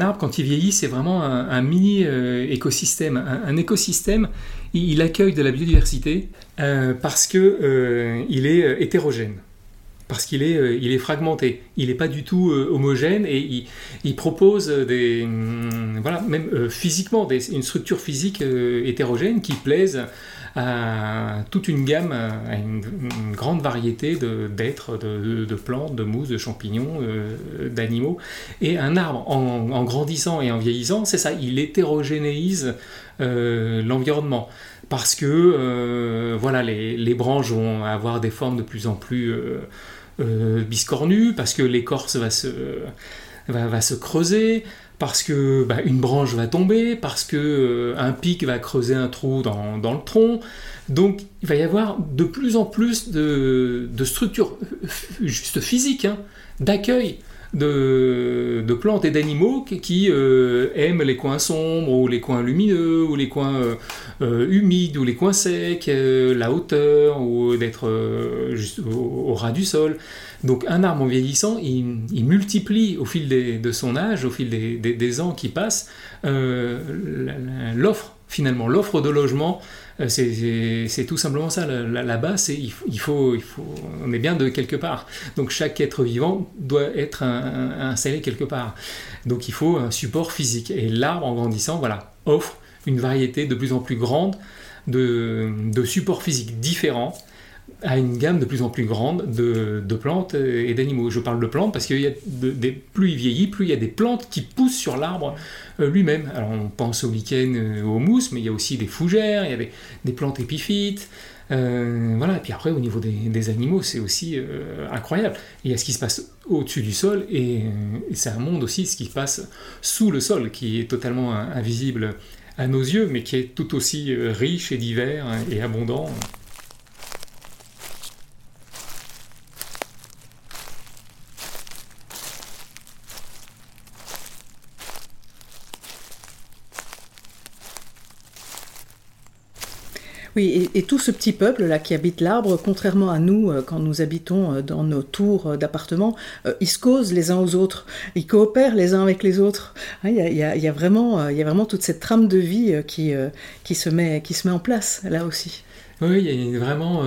[SPEAKER 2] arbre, quand il vieillit, c'est vraiment un, mini euh, écosystème. Un, écosystème, il, accueille de la biodiversité euh, parce qu'il il est hétérogène parce qu'il est, euh, il est fragmenté, il n'est pas du tout euh, homogène et il, propose des, hum, voilà, même euh, physiquement, une structure physique hétérogène qui plaise à toute une gamme, à une, grande variété d'êtres, de, de, plantes, de mousses, de champignons, d'animaux. Et un arbre, en, grandissant et en vieillissant, c'est ça, il hétérogénéise l'environnement parce que voilà, les, branches vont avoir des formes de plus en plus euh, biscornu, parce que l'écorce va se, va, se creuser, parce que bah, une branche va tomber, parce que euh, un pic va creuser un trou dans, dans, le tronc. Donc il va y avoir de plus en plus de, de structures euh, juste physiques, hein, d'accueil de, plantes et d'animaux qui, euh, aiment les coins sombres ou les coins lumineux ou les coins euh, euh, humides ou les coins secs, la hauteur ou d'être juste au, ras du sol. Donc un arbre en vieillissant, il, multiplie au fil de son âge, au fil des, ans qui passent, l'offre finalement, l'offre de logement euh, c'est tout simplement ça. La, base, il, faut, il faut, on est bien de quelque part. Donc chaque être vivant doit être installé quelque part. Donc il faut un support physique. Et l'arbre, en grandissant, voilà, offre une variété de plus en plus grande de, supports physiques différents à une gamme de plus en plus grande de, plantes et d'animaux. Je parle de plantes parce que y a des, plus il vieillit, plus il y a des plantes qui poussent sur l'arbre euh, lui-même. Alors on pense au lichen, euh, au mousse, mais il y a aussi des fougères, il y a des, plantes épiphytes. Euh, voilà, et puis après au niveau des, animaux, c'est aussi incroyable. Il y a ce qui se passe au-dessus du sol, et, et c'est un monde aussi, ce qui se passe sous le sol, qui est totalement invisible à nos yeux, mais qui est tout aussi riche et divers et abondant.
[SPEAKER 1] Oui, et, tout ce petit peuple-là qui habite l'arbre, contrairement à nous, euh, quand nous habitons euh, dans nos tours euh, d'appartements, ils se causent les uns aux autres, ils coopèrent les uns avec les autres. Il y, a, vraiment, toute cette trame de vie qui, se met, en place, là aussi.
[SPEAKER 2] Oui, il y a vraiment...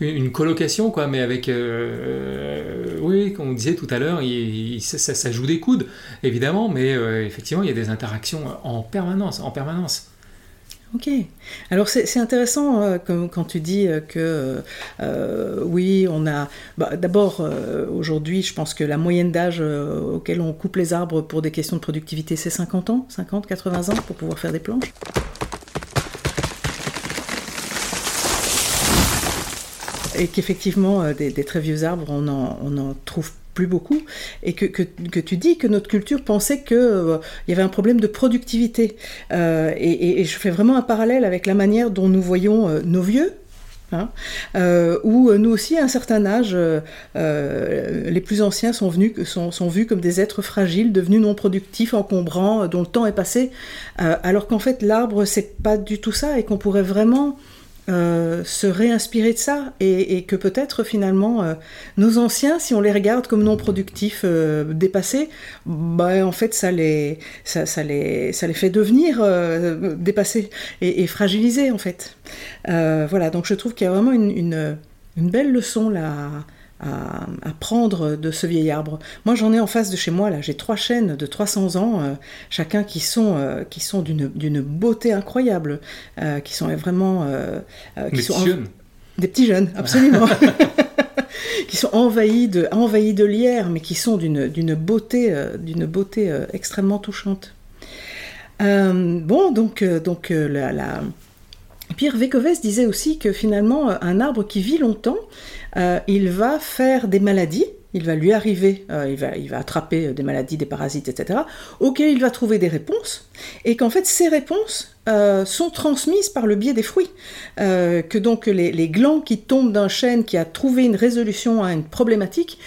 [SPEAKER 2] une colocation mais avec, oui, comme on disait tout à l'heure, ça, ça, joue des coudes, évidemment, mais effectivement, il y a des interactions en permanence, en permanence.
[SPEAKER 1] Ok. Alors c'est intéressant euh, quand tu dis euh, que euh, oui, on a. Bah, d'abord, aujourd'hui, je pense que la moyenne d'âge auquel on coupe les arbres pour des questions de productivité, c'est 50 ans, 50, 80 ans pour pouvoir faire des planches. Et qu'effectivement, des, très vieux arbres, on en, on en trouve plus beaucoup, et que, que, tu dis que notre culture pensait qu'il euh, y avait un problème de productivité. Euh, et, je fais vraiment un parallèle avec la manière dont nous voyons euh, nos vieux. Hein, où nous aussi, à un certain âge, les plus anciens sont, venus, sont, vus comme des êtres fragiles, devenus non productifs, encombrants, dont le temps est passé, alors qu'en fait l'arbre, c'est pas du tout ça, et qu'on pourrait vraiment euh, se réinspirer de ça et, que peut-être finalement euh, nos anciens, si on les regarde comme non productifs, euh, dépassés, bah, en fait ça les, ça, les, ça les fait devenir dépassés et, fragilisés en fait. voilà, donc je trouve qu'il y a vraiment une, belle leçon là à, prendre de ce vieil arbre. Moi, j'en ai en face de chez moi, là, j'ai trois chênes de 300 ans, euh, chacun qui sont, euh, qui sont d'une beauté incroyable, euh, qui sont vraiment...
[SPEAKER 2] qui sont.
[SPEAKER 1] Des petits jeunes, <laughs> absolument. <laughs> qui sont envahis de, envahis de lierre, mais qui sont d'une beauté, d'une beauté extrêmement touchante. bon, donc, donc la, la... Pierre Vécovès disait aussi que finalement, un arbre qui vit longtemps, il va faire des maladies, il va lui arriver, euh, il, va, attraper des maladies, des parasites, etc., auxquelles il va trouver des réponses, et qu'en fait ces réponses euh, sont transmises par le biais des fruits. que donc les, glands qui tombent d'un chêne qui a trouvé une résolution à une problématique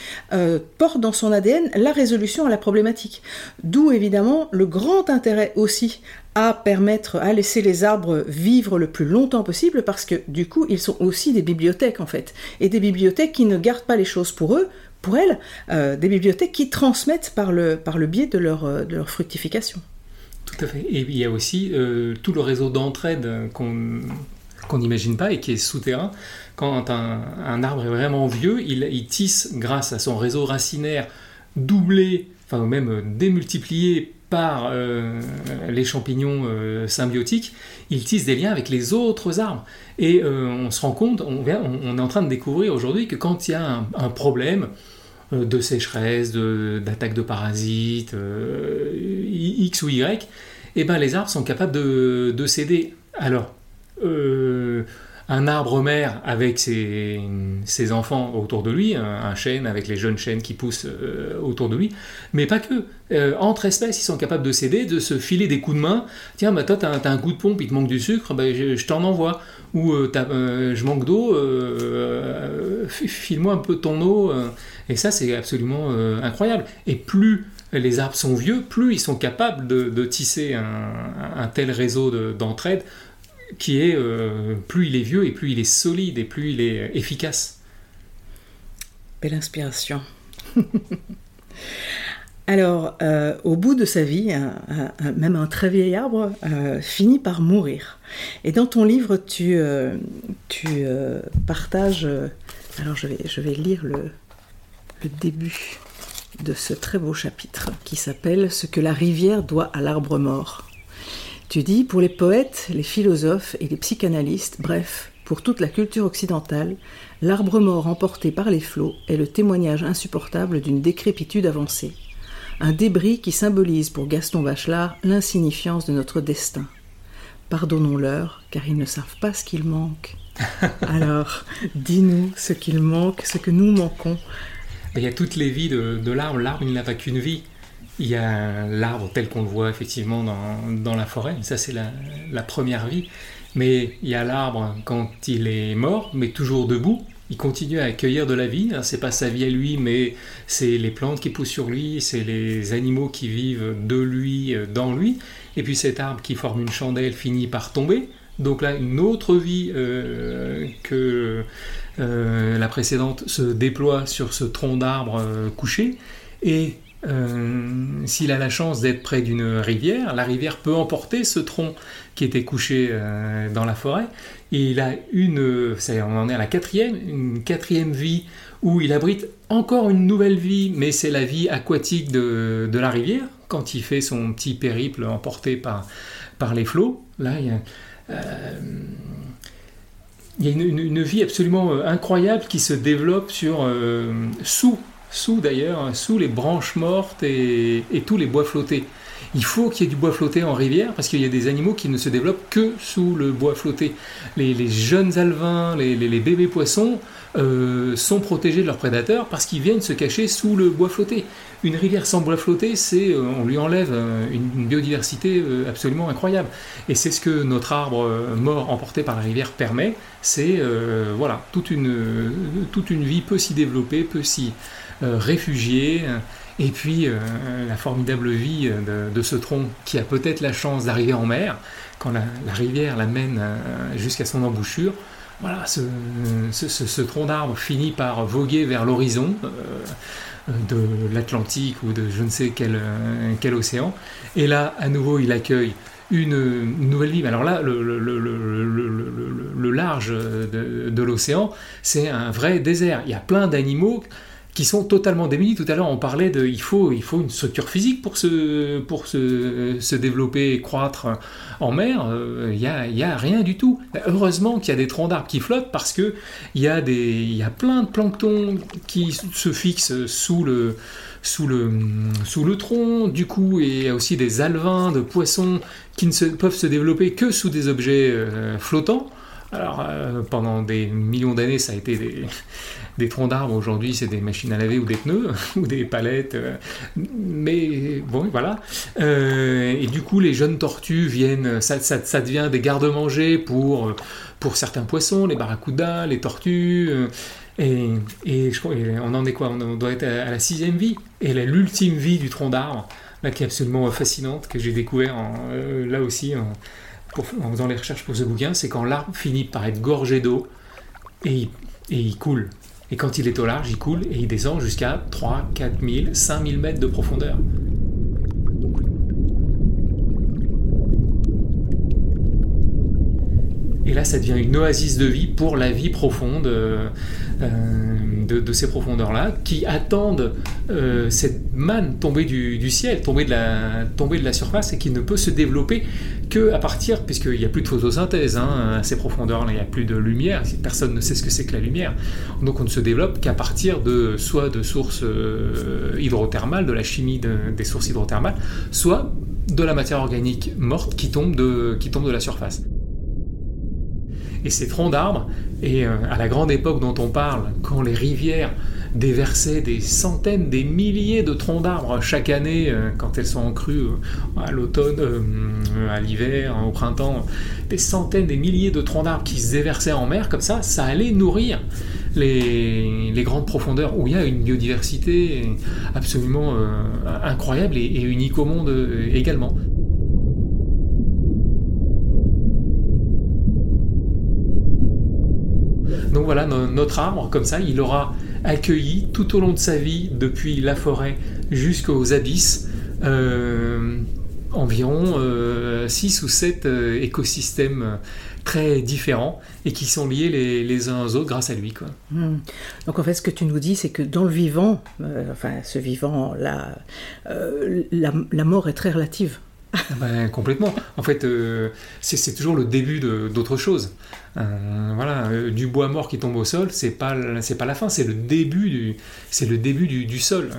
[SPEAKER 1] portent dans son ADN la résolution à la problématique. D'où évidemment le grand intérêt aussi à permettre, à laisser les arbres vivre le plus longtemps possible parce que du coup ils sont aussi des bibliothèques en fait. Et des bibliothèques qui ne gardent pas les choses pour eux, pour elles, euh, des bibliothèques qui transmettent par le, par le biais de leur, euh, de leur fructification.
[SPEAKER 2] Tout à fait. Et il y a aussi euh, tout le réseau d'entraide qu'on qu'on n'imagine pas et qui est souterrain. Quand un, un arbre est vraiment vieux, il, tisse grâce à son réseau racinaire doublé, enfin même démultiplié par les champignons symbiotiques, ils tissent des liens avec les autres arbres. Et on se rend compte, on, on, est en train de découvrir aujourd'hui que quand il y a un, problème de sécheresse, d'attaque de, parasites, X ou Y, eh ben les arbres sont capables de, de céder. Alors, un arbre mère avec ses, enfants autour de lui, un, chêne avec les jeunes chênes qui poussent euh, autour de lui, mais pas que. Euh, entre espèces, ils sont capables de s'aider, de se filer des coups de main. Tiens, bah, toi, tu as, un coup de pompe, il te manque du sucre, bah, je, t'en envoie. Ou euh, je manque d'eau, file-moi un peu ton eau. et ça, c'est absolument incroyable. Et plus les arbres sont vieux, plus ils sont capables de, tisser un, tel réseau d'entraide qui est euh, plus il est vieux et plus il est solide et plus il est efficace.
[SPEAKER 1] Belle inspiration. <laughs> Alors, euh, au bout de sa vie, même un très vieil arbre euh, finit par mourir. Et dans ton livre, tu, tu partages... alors, je vais, lire le début de ce très beau chapitre qui s'appelle Ce que la rivière doit à l'arbre mort. Tu dis, pour les poètes, les philosophes et les psychanalystes, bref, Pour toute la culture occidentale, l'arbre mort emporté par les flots est le témoignage insupportable d'une décrépitude avancée. Un débris qui symbolise pour Gaston Bachelard l'insignifiance de notre destin. Pardonnons-leur, car ils ne savent pas ce qu'il manque. <laughs> Alors, dis-nous ce qu'il manque, ce que nous manquons.
[SPEAKER 2] Il y a toutes les vies de, l'arbre. L'arbre, il n'a pas qu'une vie. Il y a l'arbre tel qu'on le voit effectivement dans, la forêt. Ça, c'est la première vie. Mais il y a l'arbre quand il est mort, mais toujours debout. Il continue à accueillir de la vie. C'est pas sa vie à lui, mais c'est les plantes qui poussent sur lui, c'est les animaux qui vivent de lui, euh, dans lui. Et puis cet arbre qui forme une chandelle finit par tomber. Donc là, une autre vie euh, que euh, la précédente se déploie sur ce tronc d'arbre couché. Et euh, s'il a la chance d'être près d'une rivière, la rivière peut emporter ce tronc qui était couché euh, dans la forêt. Il a une, on en est à la quatrième, une quatrième vie où il abrite encore une nouvelle vie, mais c'est la vie aquatique de, la rivière, quand il fait son petit périple emporté par, par les flots. Là, il y a, euh, une, vie absolument incroyable qui se développe sur, sous sous d'ailleurs, hein, sous les branches mortes et, tous les bois flottés. Il faut qu'il y ait du bois flotté en rivière parce qu'il y a des animaux qui ne se développent que sous le bois flotté. Les, jeunes alevins, les, bébés poissons euh, sont protégés de leurs prédateurs parce qu'ils viennent se cacher sous le bois flotté. Une rivière sans bois flotté, c'est euh, on lui enlève euh, une, biodiversité absolument incroyable. Et c'est ce que notre arbre mort emporté par la rivière permet. C'est voilà toute une toute une vie peut s'y développer, peut s'y réfugié, et puis euh, la formidable vie de, ce tronc qui a peut-être la chance d'arriver en mer, quand la, rivière l'amène euh, jusqu'à son embouchure. Voilà, ce, tronc d'arbre finit par voguer vers l'horizon de l'Atlantique ou de je ne sais quel, quel, océan. Et là, à nouveau, il accueille une, nouvelle vie. Alors là, le, large de, de l'océan, c'est un vrai désert. Il y a plein d'animaux qui sont totalement démunis. Tout à l'heure, on parlait de il faut, il faut une structure physique pour se, pour se, se développer et croître en mer. Il n'y a, y a, rien du tout. Heureusement qu'il y a des troncs d'arbres qui flottent parce qu'il y, a y a plein de plancton qui se fixent sous le, sous le, sous le tronc, du coup, et il y a aussi des alevins de poissons qui ne se, peuvent se développer que sous des objets euh, flottants. Alors, euh, pendant des millions d'années, ça a été des, troncs d'arbres. Aujourd'hui, c'est des machines à laver ou des pneus <laughs> ou des palettes. Euh, mais bon, voilà. Euh, et du coup, les jeunes tortues viennent, ça, devient des garde-manger pour, pour certains poissons, les barracudas, les tortues. Et, et, je, on en est quoi? On doit être à, la sixième vie. Et l'ultime vie du tronc d'arbre, là, qui est absolument fascinante, que j'ai découvert là aussi en faisant les recherches pour ce bouquin, c'est quand l'arbre finit par être gorgé d'eau et, et il coule. Et quand il est au large, il coule et il descend jusqu'à 3, 4 000, 5 000 mètres de profondeur. Et là, ça devient une oasis de vie pour la vie profonde euh, euh, de, ces profondeurs-là, qui attendent euh, cette manne tombée du, ciel, tombée de, la, tombée de la surface, et qui ne peut se développer que à partir, puisqu'il n'y a plus de photosynthèse hein, à ces profondeurs-là, il n'y a plus de lumière, personne ne sait ce que c'est que la lumière. Donc on ne se développe qu'à partir de soit de sources hydrothermales, de la chimie des sources hydrothermales, soit de la matière organique morte qui tombe de, qui tombe de la surface et ces troncs d'arbres. Et euh, à la grande époque dont on parle, quand les rivières déversaient des centaines, des milliers de troncs d'arbres chaque année, euh, quand elles sont en crue euh, à l'automne, à l'hiver, au printemps, des centaines, des milliers de troncs d'arbres qui se déversaient en mer, comme ça, ça allait nourrir les, grandes profondeurs où il y a une biodiversité absolument incroyable et unique au monde également. Donc voilà, notre arbre, comme ça, il aura accueilli tout au long de sa vie, depuis la forêt jusqu'aux abysses, euh, environ 6 euh, ou 7 euh, écosystèmes très différents et qui sont liés les, uns aux autres grâce à lui.
[SPEAKER 1] Hmm. Donc en fait, ce que tu nous dis, c'est que dans le vivant, enfin ce vivant-là, la, mort est très relative.
[SPEAKER 2] Ben, Complètement. En fait, euh, c'est toujours le début d'autre chose. Euh, voilà, euh, du bois mort qui tombe au sol, c'est pas c'est pas la fin, c'est le début du c'est le début du, sol.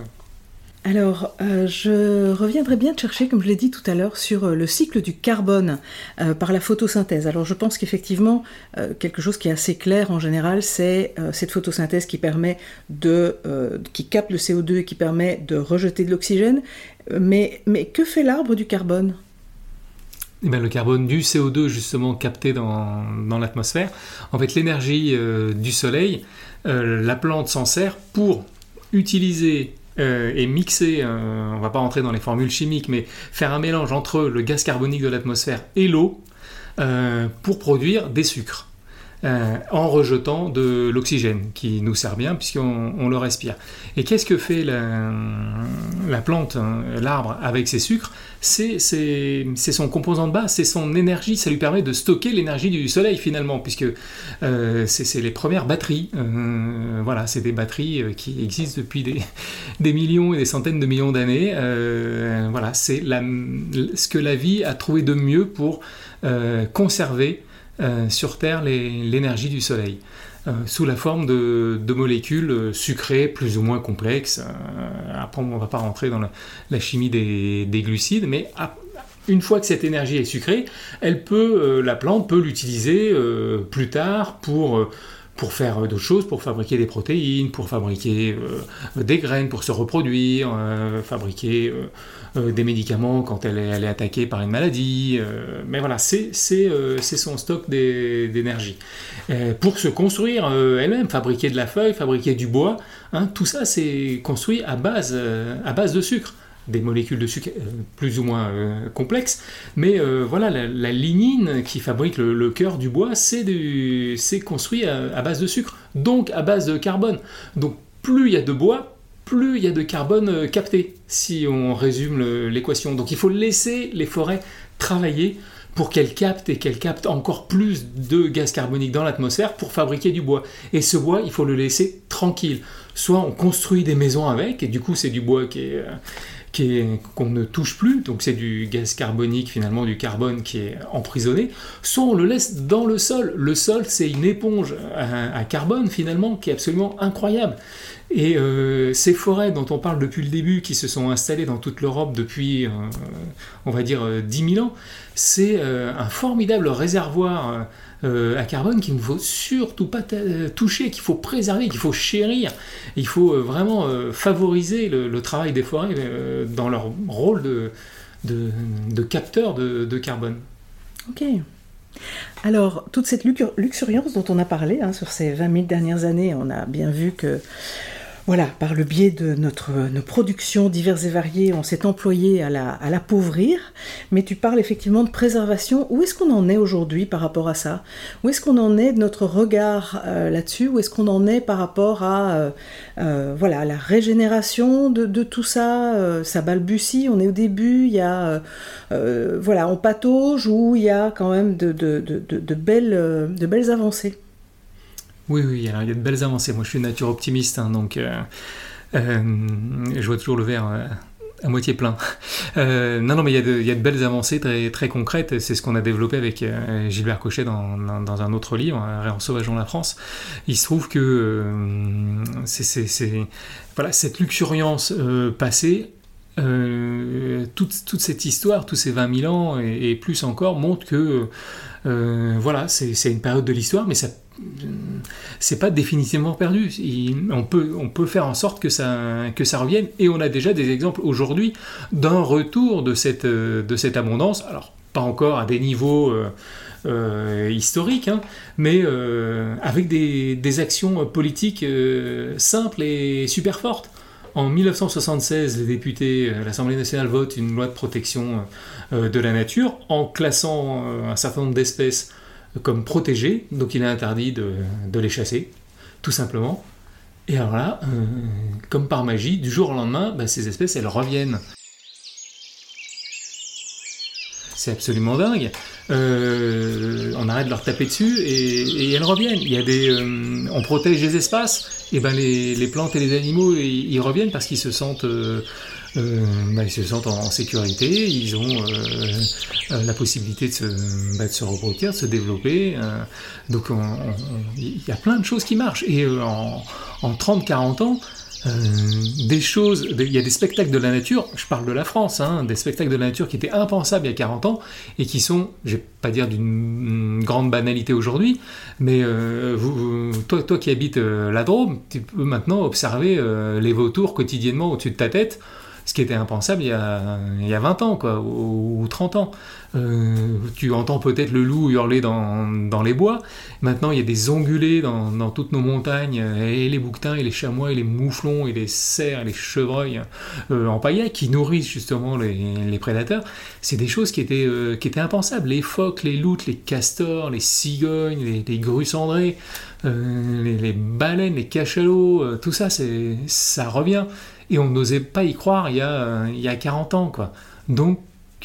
[SPEAKER 1] Alors, je reviendrai bien chercher, comme je l'ai dit tout à l'heure, sur le cycle du carbone par la photosynthèse. Alors, je pense qu'effectivement, quelque chose qui est assez clair en général, c'est cette photosynthèse qui permet de, qui capte le CO2 et qui permet de rejeter de l'oxygène. Mais, mais que fait l'arbre du carbone?
[SPEAKER 2] Eh bien, le carbone du CO2 justement capté dans, l'atmosphère. En fait, l'énergie du soleil, la plante s'en sert pour utiliser euh, et mixer, euh, on va pas rentrer dans les formules chimiques, mais faire un mélange entre le gaz carbonique de l'atmosphère et l'eau euh, pour produire des sucres. Euh, en rejetant de l'oxygène qui nous sert bien puisqu'on le respire. Et qu'est-ce que fait la, plante, hein, l'arbre avec ses sucres? C'est son composant de base, c'est son énergie, ça lui permet de stocker l'énergie du soleil finalement, puisque euh, c'est les premières batteries. Euh, voilà, c'est des batteries qui existent depuis des, <laughs> des, millions et des centaines de millions d'années. voilà, c'est ce que la vie a trouvé de mieux pour conserver euh, sur Terre l'énergie du Soleil, euh, sous la forme de, molécules euh, sucrées plus ou moins complexes. après, on ne va pas rentrer dans la, chimie des, glucides, mais une fois que cette énergie est sucrée, elle peut, la plante peut l'utiliser plus tard pour pour faire d'autres choses, pour fabriquer des protéines, pour fabriquer des graines, pour se reproduire, fabriquer euh, des médicaments quand elle est, attaquée par une maladie. Euh, mais voilà, c'est euh, son stock d'énergie. pour se construire elle-même, fabriquer de la feuille, fabriquer du bois, hein, tout ça c'est construit à base, à base de sucre des molécules de sucre plus ou moins complexes, mais voilà, la, lignine qui fabrique le, cœur du bois, c'est construit à, à, base de sucre, donc à base de carbone. Donc plus il y a de bois, plus il y a de carbone euh, capté, si on résume l'équation. Donc il faut laisser les forêts travailler pour qu'elles captent et qu'elles captent encore plus de gaz carbonique dans l'atmosphère pour fabriquer du bois. Et ce bois, il faut le laisser tranquille. Soit on construit des maisons avec, et du coup c'est du bois qui est, euh, qu'on ne touche plus, donc c'est du gaz carbonique finalement, du carbone qui est emprisonné, soit on le laisse dans le sol. Le sol, c'est une éponge à, carbone finalement qui est absolument incroyable. Et euh, ces forêts dont on parle depuis le début, qui se sont installées dans toute l'Europe depuis, euh, on va dire, 10 euh, 000 ans, c'est un formidable réservoir euh, à carbone qu'il ne faut surtout pas euh, toucher, qu'il faut préserver, qu'il faut chérir. Il faut euh, vraiment favoriser le, travail des forêts dans leur rôle de, de, capteur de, carbone.
[SPEAKER 1] Ok. Alors, toute cette luxuriance dont on a parlé hein, sur ces 20 000 dernières années, on a bien vu que voilà, par le biais de notre, nos productions diverses et variées, on s'est employé à l'appauvrir, mais tu parles effectivement de préservation. Où est-ce qu'on en est aujourd'hui par rapport à ça? Où est-ce qu'on en est de notre regard euh, là-dessus? Où est-ce qu'on en est par rapport à euh, euh, voilà, la régénération de, tout ça? Ça balbutie, on est au début, il y a, voilà, on patauge ou il y a quand même de belles, de belles avancées
[SPEAKER 2] oui, oui, il y a de belles avancées. Moi, je suis une nature optimiste, hein, donc euh, euh, je vois toujours le verre euh, à moitié plein. <laughs> non, non, mais il y, a de, il y, a de, belles avancées très, très concrètes. C'est ce qu'on a développé avec Gilbert Cochet dans, un autre livre, En sauvageons la France. Il se trouve que c'est, voilà, cette luxuriance passée toute, toute, cette histoire, tous ces 20 000 ans et, plus encore, montrent que voilà, c'est une période de l'histoire, mais ça c'est pas définitivement perdu. on, peut, on peut faire en sorte que ça, que ça revienne. Et on a déjà des exemples aujourd'hui d'un retour de cette, de cette abondance. Alors, pas encore à des niveaux euh, euh, historiques, hein, mais euh, avec des, des, actions politiques simples et super fortes. En 1976, les députés, l'Assemblée nationale vote une loi de protection de la nature en classant un certain nombre d'espèces comme protégés, donc il est interdit de, les chasser, tout simplement. Et alors là, euh, comme par magie, du jour au lendemain, bah, ces espèces, elles reviennent. C'est absolument dingue. on arrête de leur taper dessus et, elles reviennent. Il y a des, on protège les espaces, et ben les, les plantes et les animaux ils, reviennent parce qu'ils se sentent euh, bah, ils se sentent en, sécurité, ils ont euh, euh, la possibilité de se, bah, de se reproduire, de se développer. donc il y a plein de choses qui marchent. Et en, en 30-40 ans, euh, des choses, il y a des spectacles de la nature, je parle de la France, hein, des spectacles de la nature qui étaient impensables il y a 40 ans et qui sont, je vais pas dire d'une grande banalité aujourd'hui, mais vous, toi, toi qui habites la Drôme, tu peux maintenant observer les vautours quotidiennement au-dessus de ta tête ce qui était impensable il y a, il y a 20 ans ou, 30 ans. Euh, tu entends peut-être le loup hurler dans, les bois. Maintenant, il y a des ongulés dans, toutes nos montagnes, et les bouquetins, et les chamois, et les mouflons, et les cerfs, et les chevreuils euh, en paillette qui nourrissent justement les, prédateurs. C'est des choses qui étaient, euh, qui étaient impensables. Les phoques, les loutres, les castors, les cigognes, les, les grues cendrées, les, les, baleines, les cachalots, tout ça, ça revient. Et on n'osait pas y croire il y a, il y a 40 ans. Quoi. Donc,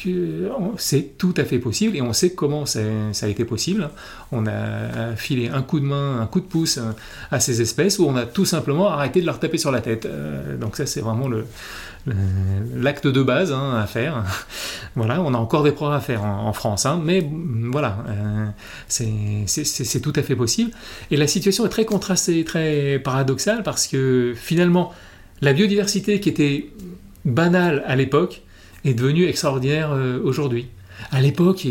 [SPEAKER 2] euh, c'est tout à fait possible et on sait comment ça, a été possible. On a filé un coup de main, un coup de pouce à ces espèces où on a tout simplement arrêté de leur taper sur la tête. Euh, donc ça c'est vraiment le, l'acte de base hein, à faire. <laughs> voilà, on a encore des progrès à faire en, France, hein, mais voilà, euh, c'est tout à fait possible. Et la situation est très contrastée, très paradoxale parce que finalement, la biodiversité qui était banale à l'époque est devenue extraordinaire euh, aujourd'hui. À l'époque,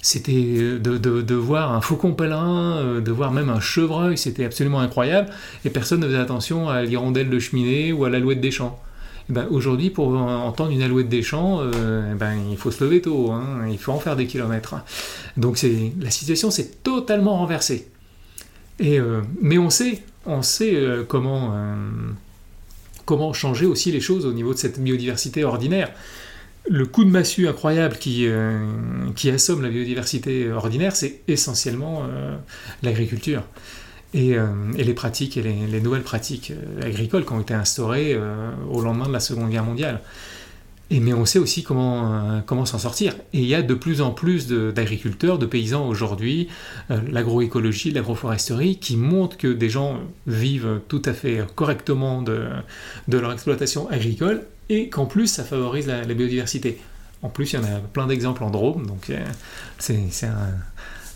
[SPEAKER 2] c'était euh, de, voir un faucon pèlerin, euh, de voir même un chevreuil, c'était absolument incroyable, et personne ne faisait attention à l'hirondelle de cheminée ou à l'alouette des champs. Eh ben, aujourd'hui, pour entendre une alouette des champs, eh ben, il faut se lever tôt, hein, il faut en faire des kilomètres. Donc la situation s'est totalement renversée. Mais on sait, on sait comment comment changer aussi les choses au niveau de cette biodiversité ordinaire. Le coup de massue incroyable qui, euh, assomme la biodiversité ordinaire, c'est essentiellement euh, l'agriculture. Euh, et, les pratiques et les, nouvelles pratiques agricoles qui ont été instaurées au lendemain de la Seconde Guerre mondiale. Et, mais on sait aussi comment, euh, comment s'en sortir. Et il y a de plus en plus d'agriculteurs, de, paysans aujourd'hui, euh, l'agroécologie, l'agroforesterie, qui montrent que des gens vivent tout à fait correctement de, de leur exploitation agricole et qu'en plus ça favorise la, biodiversité. En plus, il y en a plein d'exemples en Drôme, donc euh, c'est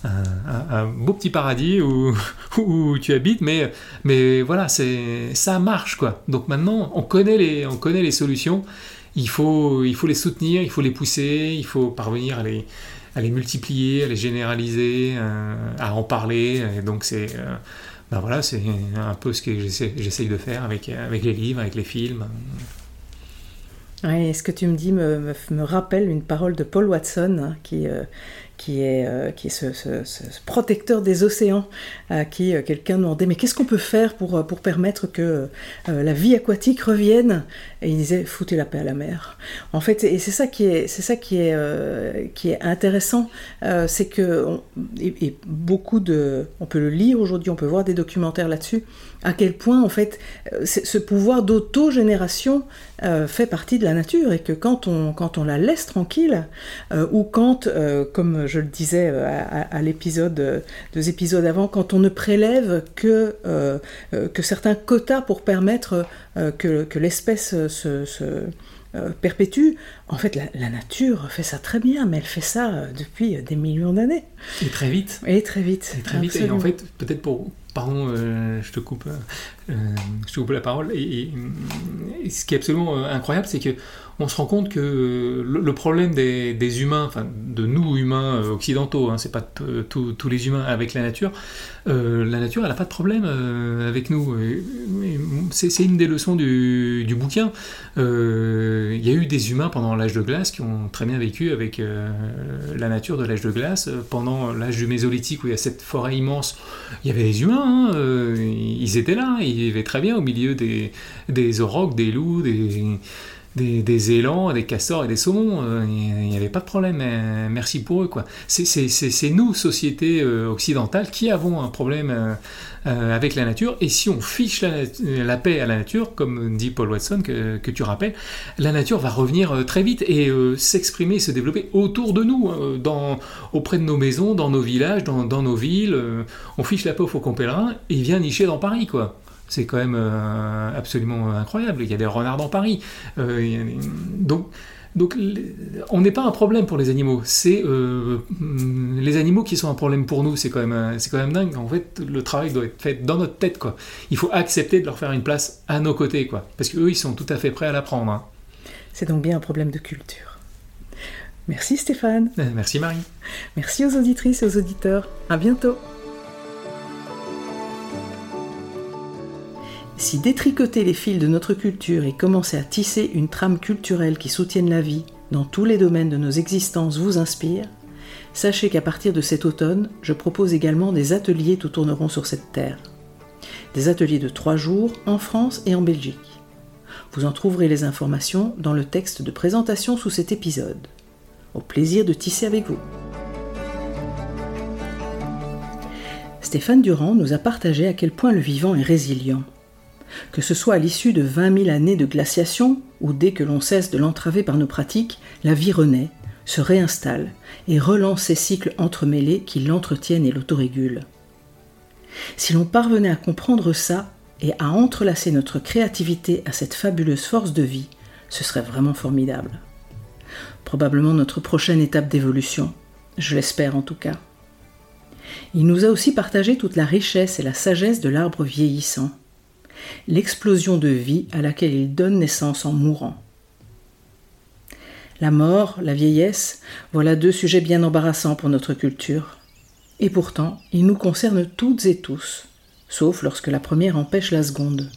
[SPEAKER 2] un, beau petit paradis où, <laughs> où, tu habites, mais, mais voilà, ça marche quoi. Donc maintenant, on connaît les, on connaît les solutions il faut, il faut les soutenir, il faut les pousser, il faut parvenir à les, à les multiplier, à les généraliser, euh, à en parler. Donc c'est euh, ben voilà, un peu ce que j'essaye de faire avec, avec les livres, avec les films.
[SPEAKER 1] ce que tu me dis me, me, rappelle une parole de Paul Watson hein, qui, euh, qui est, euh, qui est ce, protecteur des océans, à qui euh, quelqu'un demandait mais qu'est-ce qu'on peut faire pour, euh, pour permettre que la vie aquatique revienne? Et il disait foutez la paix à la mer. En fait, et c'est ça qui est, c'est ça qui est, qui est intéressant, c'est que et, beaucoup de, on peut le lire aujourd'hui, on peut voir des documentaires là-dessus, à quel point en fait ce pouvoir d'autogénération fait partie de la nature et que quand on, quand on la laisse tranquille ou quand, comme je le disais euh, à, l'épisode, euh, deux épisodes avant, quand on ne prélève que, euh, que certains quotas pour permettre que, que l'espèce se, perpétue, en fait, la, nature fait ça très bien, mais elle fait ça depuis des millions d'années.
[SPEAKER 2] Et très vite.
[SPEAKER 1] Et très vite.
[SPEAKER 2] Et très vite. Et en fait, peut-être pour. Pardon, je, te coupe, je te coupe la parole. Et, ce qui est absolument incroyable, c'est que on se rend compte que le, problème des, humains, enfin de nous humains euh, occidentaux, hein, c'est pas tous les humains avec la nature, euh, la nature elle n'a pas de problème euh, avec nous. C'est une des leçons du, bouquin. Il y a eu des humains pendant l'âge de glace qui ont très bien vécu avec la nature de l'âge de glace. Pendant l'âge du mésolithique où il y a cette forêt immense, il y avait des humains, hein, ils étaient là, ils vivaient très bien au milieu des, des aurochs, des loups, des des, élans, des castors et des saumons. Euh, il n'y avait pas de problème. merci pour eux. C'est nous, société euh, occidentale, qui avons un problème avec la nature. Et si on fiche la, paix à la nature, comme dit Paul Watson, que, tu rappelles, la nature va revenir très vite et s'exprimer, se développer autour de nous, dans, auprès de nos maisons, dans nos villages, dans, nos villes. on fiche la paix au faucon pèlerin et il vient nicher dans Paris. quoi. C'est quand même euh, absolument incroyable. Il y a des renards dans Paris. Euh, donc, donc on n'est pas un problème pour les animaux. C'est euh, les animaux qui sont un problème pour nous. C'est quand même c'est quand même dingue. En fait, le travail doit être fait dans notre tête quoi. Il faut accepter de leur faire une place à nos côtés quoi. Parce qu'eux ils sont tout à fait prêts à la prendre. Hein.
[SPEAKER 1] C'est donc bien un problème de culture. Merci Stéphane.
[SPEAKER 2] Merci Marie.
[SPEAKER 1] Merci aux auditrices et aux auditeurs. À bientôt. Si détricoter les fils de notre culture et commencer à tisser une trame culturelle qui soutienne la vie dans tous les domaines de nos existences vous inspire, sachez qu'à partir de cet automne, je propose également des ateliers tout tourneront sur cette terre. Des ateliers de trois jours en France et en Belgique. Vous en trouverez les informations dans le texte de présentation sous cet épisode. Au plaisir de tisser avec vous. Stéphane Durand nous a partagé à quel point le vivant est résilient que ce soit à l'issue de 20 000 années de glaciation, ou dès que l'on cesse de l'entraver par nos pratiques, la vie renaît, se réinstalle et relance ces cycles entremêlés qui l'entretiennent et l'autorégulent. Si l'on parvenait à comprendre ça et à entrelacer notre créativité à cette fabuleuse force de vie, ce serait vraiment formidable. Probablement notre prochaine étape d'évolution, je l'espère en tout cas. Il nous a aussi partagé toute la richesse et la sagesse de l'arbre vieillissant l'explosion de vie à laquelle il donne naissance en mourant. La mort, la vieillesse, voilà deux sujets bien embarrassants pour notre culture. Et pourtant, ils nous concernent toutes et tous, sauf lorsque la première empêche la seconde.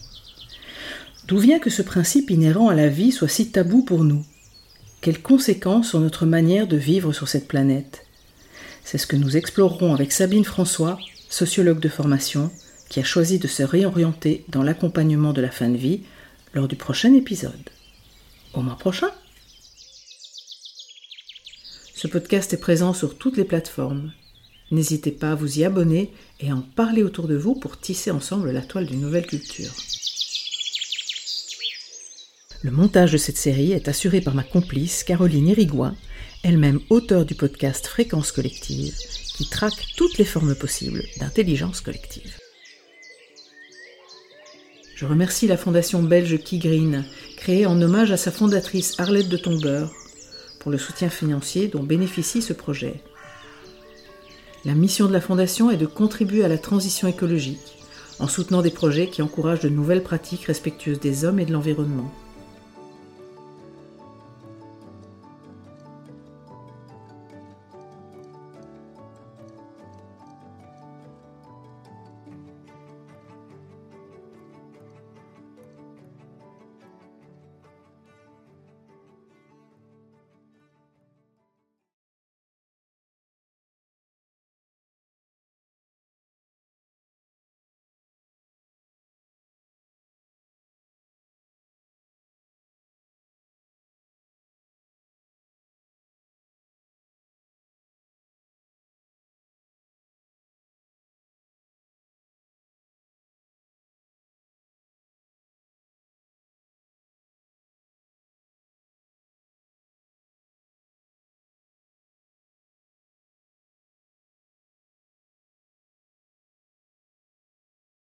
[SPEAKER 1] D'où vient que ce principe inhérent à la vie soit si tabou pour nous? Quelles conséquences sur notre manière de vivre sur cette planète? C'est ce que nous explorerons avec Sabine François, sociologue de formation, qui a choisi de se réorienter dans l'accompagnement de la fin de vie lors du prochain épisode. Au mois prochain Ce podcast est présent sur toutes les plateformes. N'hésitez pas à vous y abonner et à en parler autour de vous pour tisser ensemble la toile d'une nouvelle culture. Le montage de cette série est assuré par ma complice Caroline Irigoyen, elle-même auteure du podcast Fréquence collective, qui traque toutes les formes possibles d'intelligence collective. Je remercie la fondation belge Key Green, créée en hommage à sa fondatrice Arlette de Tombeur, pour le soutien financier dont bénéficie ce projet. La mission de la fondation est de contribuer à la transition écologique en soutenant des projets qui encouragent de nouvelles pratiques respectueuses des hommes et de l'environnement.